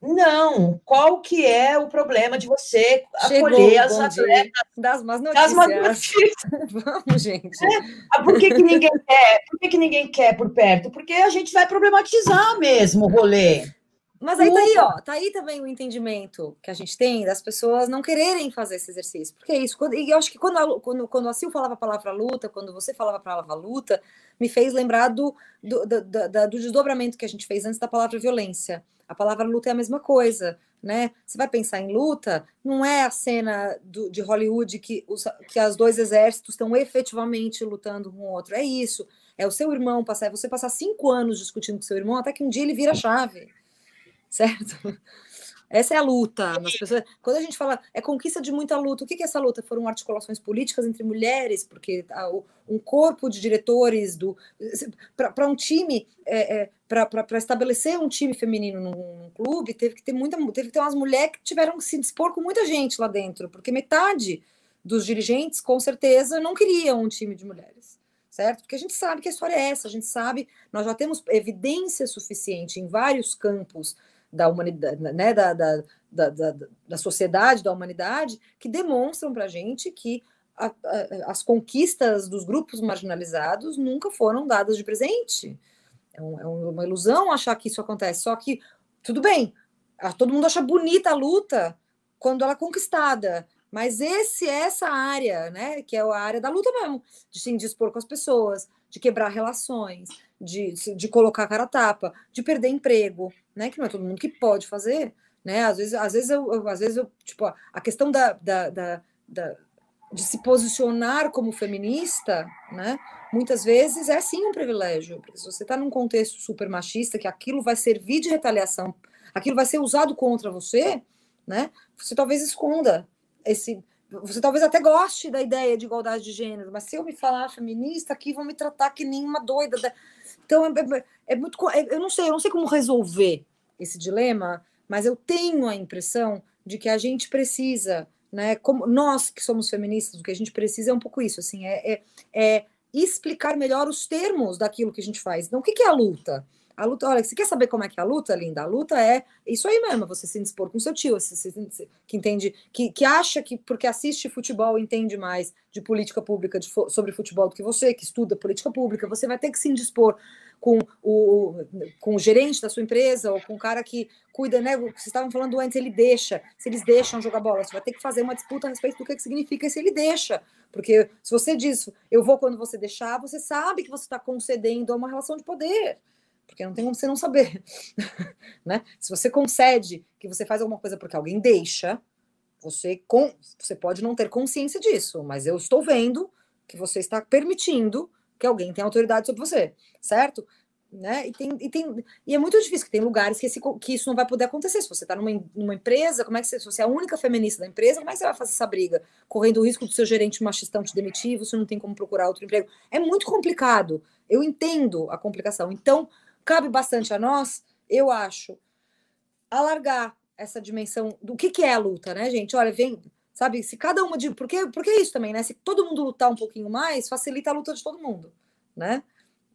Não, qual que é o problema de você Chegou acolher as atletas das más notícias? Das más notícias. Vamos, gente. É, ah, por que, que ninguém quer? Por que, que ninguém quer por perto? Porque a gente vai problematizar mesmo o rolê. Mas aí tá aí, ó, tá aí também o entendimento que a gente tem das pessoas não quererem fazer esse exercício. Porque é isso. Quando, e eu acho que quando a, quando, quando a Sil falava a palavra luta, quando você falava a palavra luta, me fez lembrar do, do, do, do, do desdobramento que a gente fez antes da palavra violência. A palavra luta é a mesma coisa, né? Você vai pensar em luta, não é a cena do, de Hollywood que os, que os dois exércitos estão efetivamente lutando um com o outro. É isso. É o seu irmão passar, é você passar cinco anos discutindo com seu irmão até que um dia ele vira chave certo? Essa é a luta. Pessoas, quando a gente fala é conquista de muita luta, o que, que é essa luta? Foram articulações políticas entre mulheres, porque um corpo de diretores do para um time, é, é, para estabelecer um time feminino num, num, clube, teve que ter muita, teve que ter umas mulheres que tiveram que se dispor com muita gente lá dentro, porque metade dos dirigentes, com certeza, não queriam um time de mulheres. Certo? Porque a gente sabe que a história é essa, a gente sabe, nós já temos evidência suficiente em vários campos da humanidade, né, da, da, da, da, da sociedade, da humanidade, que demonstram para a gente que a, a, as conquistas dos grupos marginalizados nunca foram dadas de presente. É, um, é, uma ilusão achar que isso acontece. Só que, tudo bem, todo mundo acha bonita a luta quando ela é conquistada. Mas esse, essa área, né, que é a área da luta mesmo, de se indispor com as pessoas, de quebrar relações, de, de colocar a cara tapa, de perder emprego, né? Que não é todo mundo que pode fazer, né? Às vezes, às vezes eu, eu às vezes eu, tipo, a questão da, da, da, da de se posicionar como feminista, né? Muitas vezes é sim um privilégio, se você está num contexto super machista, que aquilo vai servir de retaliação, aquilo vai ser usado contra você, né? Você talvez esconda esse. Você talvez até goste da ideia de igualdade de gênero, mas se eu me falar feminista aqui, vão me tratar que nem uma doida. Então, é, é, é muito. É, eu não sei, eu não sei como resolver esse dilema, mas eu tenho a impressão de que a gente precisa, né? Como nós que somos feministas, o que a gente precisa é um pouco isso, assim, é, é, é explicar melhor os termos daquilo que a gente faz. Então, o que, que é a luta? A luta, olha, você quer saber como é que é a luta, linda? A luta é isso aí mesmo, você se dispor com seu tio, você, que entende, que, que acha que porque assiste futebol entende mais de política pública de, sobre futebol do que você, que estuda política pública, você vai ter que se indispor com o, com o gerente da sua empresa ou com o cara que cuida, né? Vocês estavam falando antes, ele deixa, se eles deixam jogar bola, você vai ter que fazer uma disputa a respeito do que, que significa se ele deixa. Porque se você diz, eu vou quando você deixar, você sabe que você está concedendo a uma relação de poder porque não tem como você não saber, né? Se você concede que você faz alguma coisa porque alguém deixa, você com, você pode não ter consciência disso, mas eu estou vendo que você está permitindo que alguém tenha autoridade sobre você, certo? Né? E, tem, e, tem, e é muito difícil, que tem lugares que, esse, que isso não vai poder acontecer. Se você está numa, numa empresa, como é que você, se você é a única feminista da empresa, como é que você vai fazer essa briga? Correndo o risco do seu gerente machistão te demitir, você não tem como procurar outro emprego. É muito complicado. Eu entendo a complicação. Então, cabe bastante a nós, eu acho, alargar essa dimensão do que, que é a luta, né, gente? Olha, vem, sabe, se cada uma de. Porque, porque é isso também, né? Se todo mundo lutar um pouquinho mais, facilita a luta de todo mundo, né?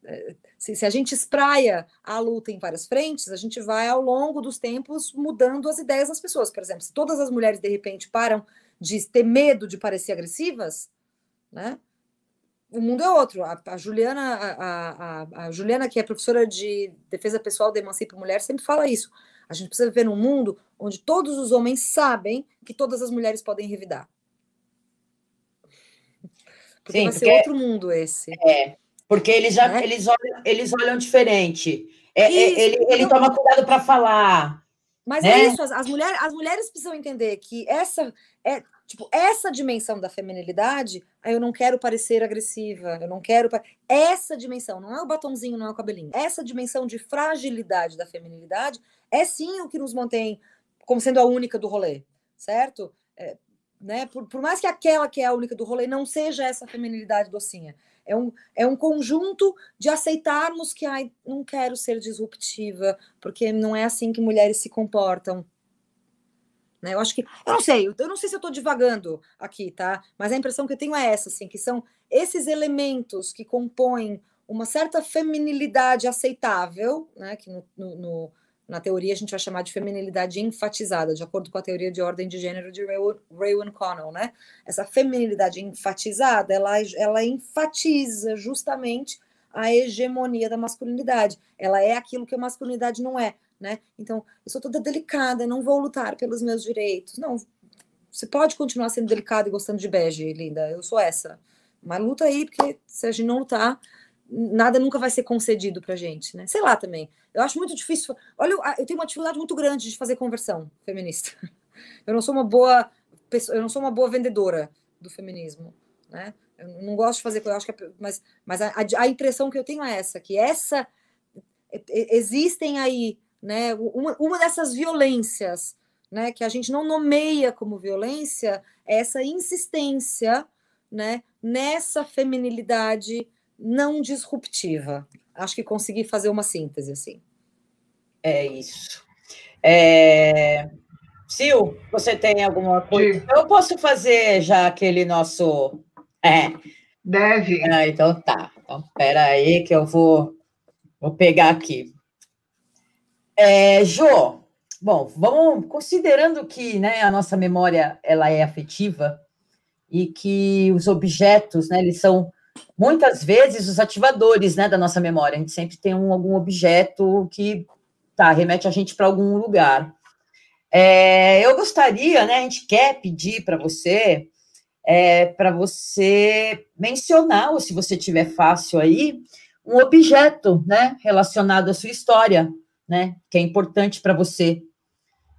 É, se, se, a gente espraia a luta em várias frentes, a gente vai ao longo dos tempos mudando as ideias das pessoas. Por exemplo, se todas as mulheres de repente param de ter medo de parecer agressivas, né? O mundo é outro. A, a Juliana, a, a, a, Juliana, que é professora de defesa pessoal da Emancipa Mulher, sempre fala isso. A gente precisa viver num mundo onde todos os homens sabem que todas as mulheres podem revidar. Porque Sim, vai porque, ser outro mundo esse. É, porque eles já né? eles, olham, eles olham diferente. É, é ele, ele toma cuidado para falar. Mas né? é isso, as, as, mulheres, as mulheres precisam entender que essa é Tipo, essa dimensão da feminilidade, eu não quero parecer agressiva, eu não quero. Essa dimensão, não é o batonzinho, não é o cabelinho. Essa dimensão de fragilidade da feminilidade é sim o que nos mantém como sendo a única do rolê, certo? É, né? Por, por, mais que aquela que é a única do rolê não seja essa feminilidade docinha. É um, é um conjunto de aceitarmos que ai, não quero ser disruptiva, porque não é assim que mulheres se comportam. Né? Eu acho que, eu não sei, eu não sei se eu estou divagando aqui, tá? Mas a impressão que eu tenho é essa, assim, que são esses elementos que compõem uma certa feminilidade aceitável, né? Que no, no, na teoria a gente vai chamar de feminilidade enfatizada, de acordo com a teoria de ordem de gênero de Raywin Connell, né? Essa feminilidade enfatizada, ela, ela enfatiza justamente a hegemonia da masculinidade. Ela é aquilo que a masculinidade não é né? Então, eu sou toda delicada, não vou lutar pelos meus direitos. Não, você pode continuar sendo delicada e gostando de bege, linda. Eu sou essa. Mas luta aí, porque se a gente não lutar, nada nunca vai ser concedido pra gente, né? Sei lá também. Eu acho muito difícil. Olha, eu tenho uma dificuldade muito grande de fazer conversão feminista. Eu não sou uma boa pessoa, eu não sou uma boa vendedora do feminismo, né? Eu não gosto de fazer, eu acho que é, mas, mas a, a, impressão que eu tenho é essa, que essa existem aí, né? Uma, uma dessas violências, né? Que a gente não nomeia como violência, é essa insistência, né? Nessa feminilidade não disruptiva. Acho que consegui fazer uma síntese assim. É isso. É... Sil, você tem alguma coisa? Sim. Eu posso fazer já aquele nosso. É. Deve. Ah, então tá. Então, espera aí que eu vou, vou pegar aqui. É, Jô, bom, vamos considerando que né, a nossa memória ela é afetiva e que os objetos, né, eles são muitas vezes os ativadores, né, da nossa memória. A gente sempre tem um, algum objeto que tá, remete a gente para algum lugar. É, eu gostaria, né, a gente quer pedir para você, é, para você mencionar, ou se você tiver fácil aí, um objeto, né, relacionado à sua história, né, que é importante para você,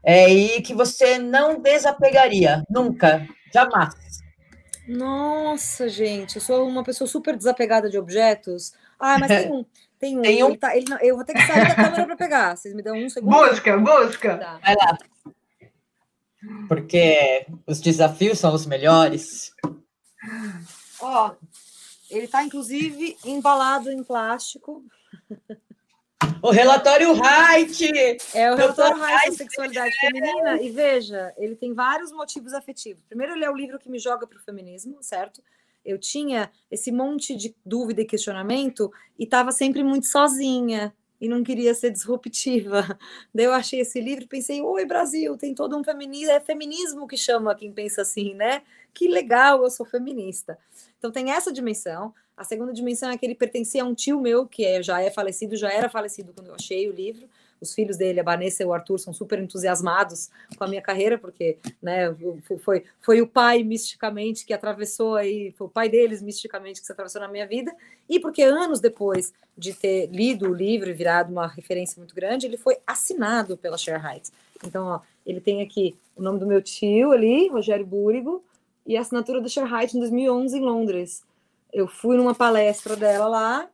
é, e que você não desapegaria, nunca, jamais. Nossa, gente, eu sou uma pessoa super desapegada de objetos. Ah, mas tem um, tem um. Tem um... Ele tá, ele não, eu vou ter que sair da câmera para pegar. Vocês me dão um segundo? Busca, busca. Tá. Vai lá porque os desafios são os melhores. Ó, ele está inclusive embalado em plástico. O relatório Height! É o relatório Height da sexualidade feminina. E veja, ele tem vários motivos afetivos. Primeiro, ele é o livro que me joga para o feminismo, certo? Eu tinha esse monte de dúvida e questionamento e estava sempre muito sozinha e não queria ser disruptiva. Daí eu achei esse livro e pensei, oi Brasil, tem todo um feminismo, é feminismo que chama quem pensa assim, né? Que legal, eu sou feminista. Então tem essa dimensão. A segunda dimensão é que ele pertencia a um tio meu, que é, já é falecido, já era falecido quando eu achei o livro os filhos dele, a Vanessa e o Arthur, são super entusiasmados com a minha carreira, porque né, foi, foi o pai misticamente que atravessou aí, foi o pai deles misticamente que se atravessou na minha vida, e porque anos depois de ter lido o livro e virado uma referência muito grande, ele foi assinado pela Share Heights. Então, ó, ele tem aqui o nome do meu tio ali, Rogério Búrigo, e a assinatura da Share Heights em 2011 em Londres. Eu fui numa palestra dela lá,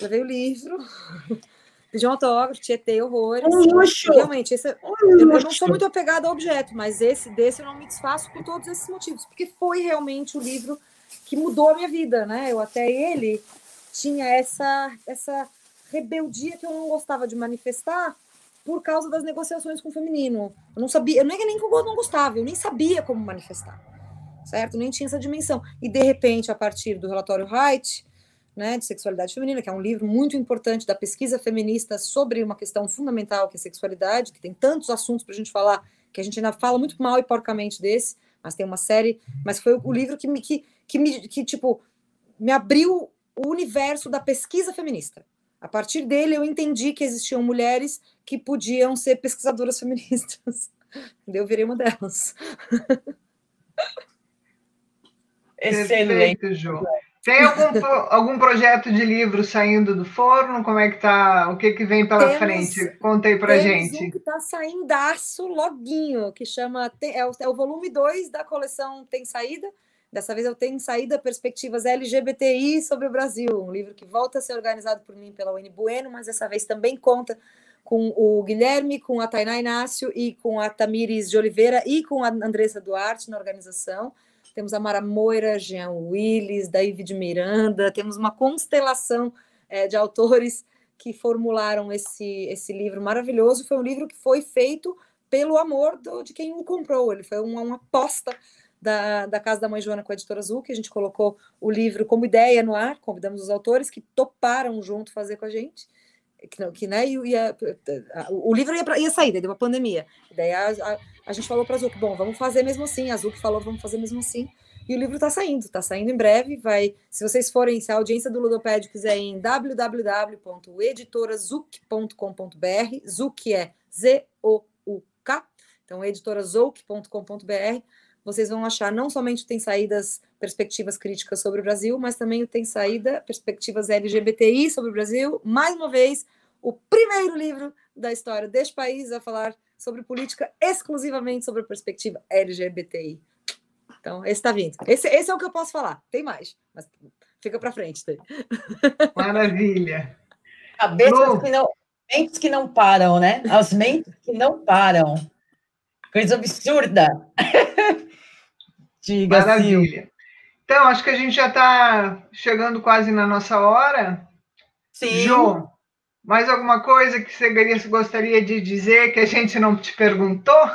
levei o livro. Pedi um autógrafo, tietei horrores. Um Realmente, esse, é, um eu, eu, não sou muito apegada ao objeto, mas esse desse eu não me desfaço por todos esses motivos, porque foi realmente o livro que mudou a minha vida, né? Eu até ele tinha essa essa rebeldia que eu não gostava de manifestar por causa das negociações com o feminino. Eu não sabia, eu nem nem que eu não gostava, eu nem sabia como manifestar. Certo? Nem tinha essa dimensão. E de repente, a partir do relatório Height, né, de sexualidade feminina, que é um livro muito importante da pesquisa feminista sobre uma questão fundamental que é sexualidade, que tem tantos assuntos para a gente falar, que a gente ainda fala muito mal e porcamente desse, mas tem uma série, mas foi o livro que me, que, que me, que, tipo, me abriu o universo da pesquisa feminista. A partir dele, eu entendi que existiam mulheres que podiam ser pesquisadoras feministas. Eu virei uma delas. Excelente, João. Tem algum, algum projeto de livro saindo do forno? Como é que tá? O que, que vem pela temos, frente? Conta aí pra gente. Um que tá aço loguinho, que chama. É o, é o volume 2 da coleção Tem Saída. Dessa vez eu tenho saída perspectivas LGBTI sobre o Brasil, um livro que volta a ser organizado por mim pela Uni Bueno, mas dessa vez também conta com o Guilherme, com a Tainá Inácio e com a Tamires de Oliveira e com a Andressa Duarte na organização temos a Mara Moira, Jean Willis, David Miranda, temos uma constelação é, de autores que formularam esse, esse livro maravilhoso. Foi um livro que foi feito pelo amor do, de quem o comprou, ele foi uma, uma aposta da, da Casa da Mãe Joana com a Editora Azul, que a gente colocou o livro como ideia no ar, convidamos os autores que toparam junto fazer com a gente. Que, não, que né, ia, o livro ia, pra, ia sair, daí deu uma pandemia. Daí a, a, a gente falou para a Zuc, bom, vamos fazer mesmo assim. A Zuc falou, vamos fazer mesmo assim. E o livro está saindo, está saindo em breve. Vai, se vocês forem, se a audiência do Ludopédio quiser ir em www.editorazuc.com.br, Zuc é Z-O-U-K, então editorazouk.com.br, vocês vão achar não somente tem saídas perspectivas críticas sobre o Brasil, mas também tem saída perspectivas LGBTI sobre o Brasil. Mais uma vez, o primeiro livro da história deste país a falar sobre política exclusivamente sobre a perspectiva LGBTI. Então, esse está vindo. Esse, esse, é o que eu posso falar. Tem mais, mas fica para frente. Tá? Maravilha. Cabeças que não, mentes que não param, né? As mentes que não param. Coisa absurda. Diga, Maravilha. Sil. Então, acho que a gente já está chegando quase na nossa hora. Sim. João, mais alguma coisa que você gostaria de dizer que a gente não te perguntou?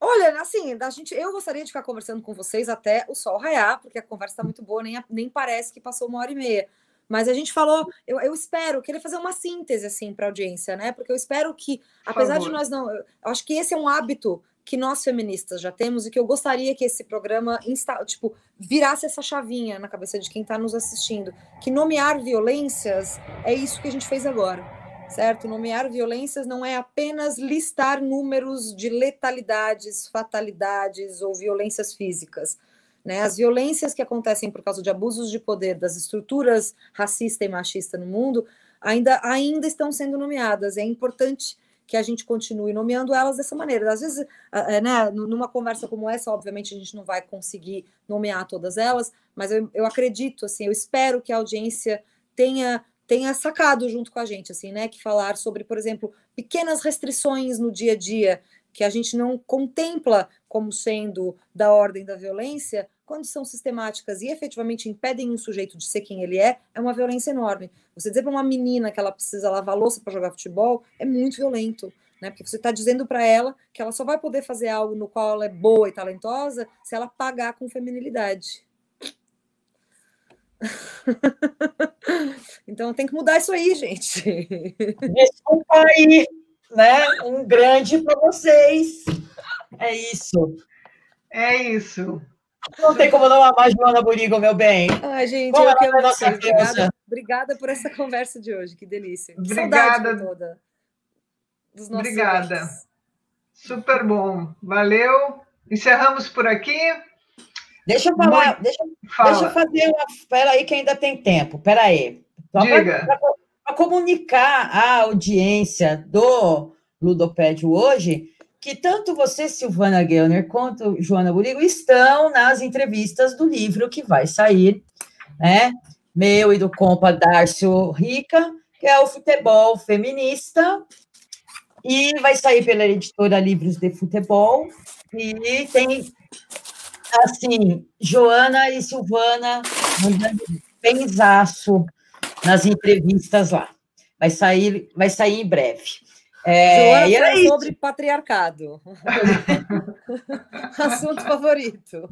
Olha, assim, a gente, eu gostaria de ficar conversando com vocês até o sol raiar, porque a conversa está muito boa, nem, nem parece que passou uma hora e meia. Mas a gente falou, eu, eu espero, queria fazer uma síntese assim para a audiência, né? Porque eu espero que, apesar de nós não. Eu acho que esse é um hábito que nós feministas já temos e que eu gostaria que esse programa insta, tipo, virasse essa chavinha na cabeça de quem está nos assistindo, que nomear violências é isso que a gente fez agora, certo? Nomear violências não é apenas listar números de letalidades, fatalidades ou violências físicas. Né? As violências que acontecem por causa de abusos de poder das estruturas racista e machista no mundo ainda, ainda estão sendo nomeadas. É importante que a gente continue nomeando elas dessa maneira. Às vezes, né, numa conversa como essa, obviamente, a gente não vai conseguir nomear todas elas, mas eu, eu acredito, assim, eu espero que a audiência tenha tenha sacado junto com a gente, assim, né, que falar sobre, por exemplo, pequenas restrições no dia a dia que a gente não contempla como sendo da ordem da violência, quando são sistemáticas e efetivamente impedem um sujeito de ser quem ele é, é uma violência enorme. Você dizer para uma menina que ela precisa lavar louça para jogar futebol é muito violento, né? Porque você está dizendo para ela que ela só vai poder fazer algo no qual ela é boa e talentosa se ela pagar com feminilidade. então tem que mudar isso aí, gente. Desculpa aí, né? Um grande para vocês. É isso. É isso. Não tem como não amar Joana Burigo, meu bem. Ai, gente, eu que amo vocês. Obrigada, obrigada por essa conversa de hoje, que delícia. Obrigada. toda. Dos nossos Obrigada. Super bom. Valeu. Encerramos por aqui. Deixa eu falar, Muito... deixa, Fala. deixa eu fazer uma. Espera aí que ainda tem tempo. Espera aí. Diga. Para comunicar à audiência do Ludopédio hoje, que tanto você, Silvana Gellner, quanto Joana Burigo estão nas entrevistas do livro que vai sair, né? Meu e do compa Darcio Rica, que é o futebol feminista, e vai sair pela editora Livros de Futebol, e tem, assim, Joana e Silvana mandando benzaço nas entrevistas lá. Vai sair, vai sair em breve. É, e era sobre isso. patriarcado. Assunto favorito.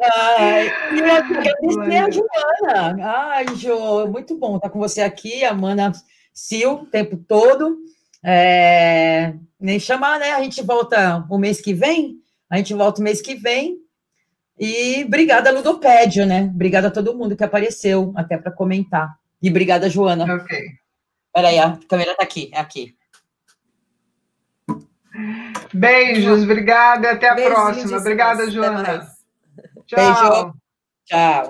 Ai, e agradecer a Joana. Ai, Jo, muito bom estar com você aqui, a Mana Sil, o tempo todo. É, nem chamar, né? A gente volta o mês que vem. A gente volta o mês que vem. E obrigada, Ludopédio, né? Obrigada a todo mundo que apareceu, até para comentar. E obrigada, Joana. Ok. Peraí, a câmera está aqui, é aqui. Beijos, obrigada, até a próxima. Obrigada, Joana. Tchau. Beijo. Tchau.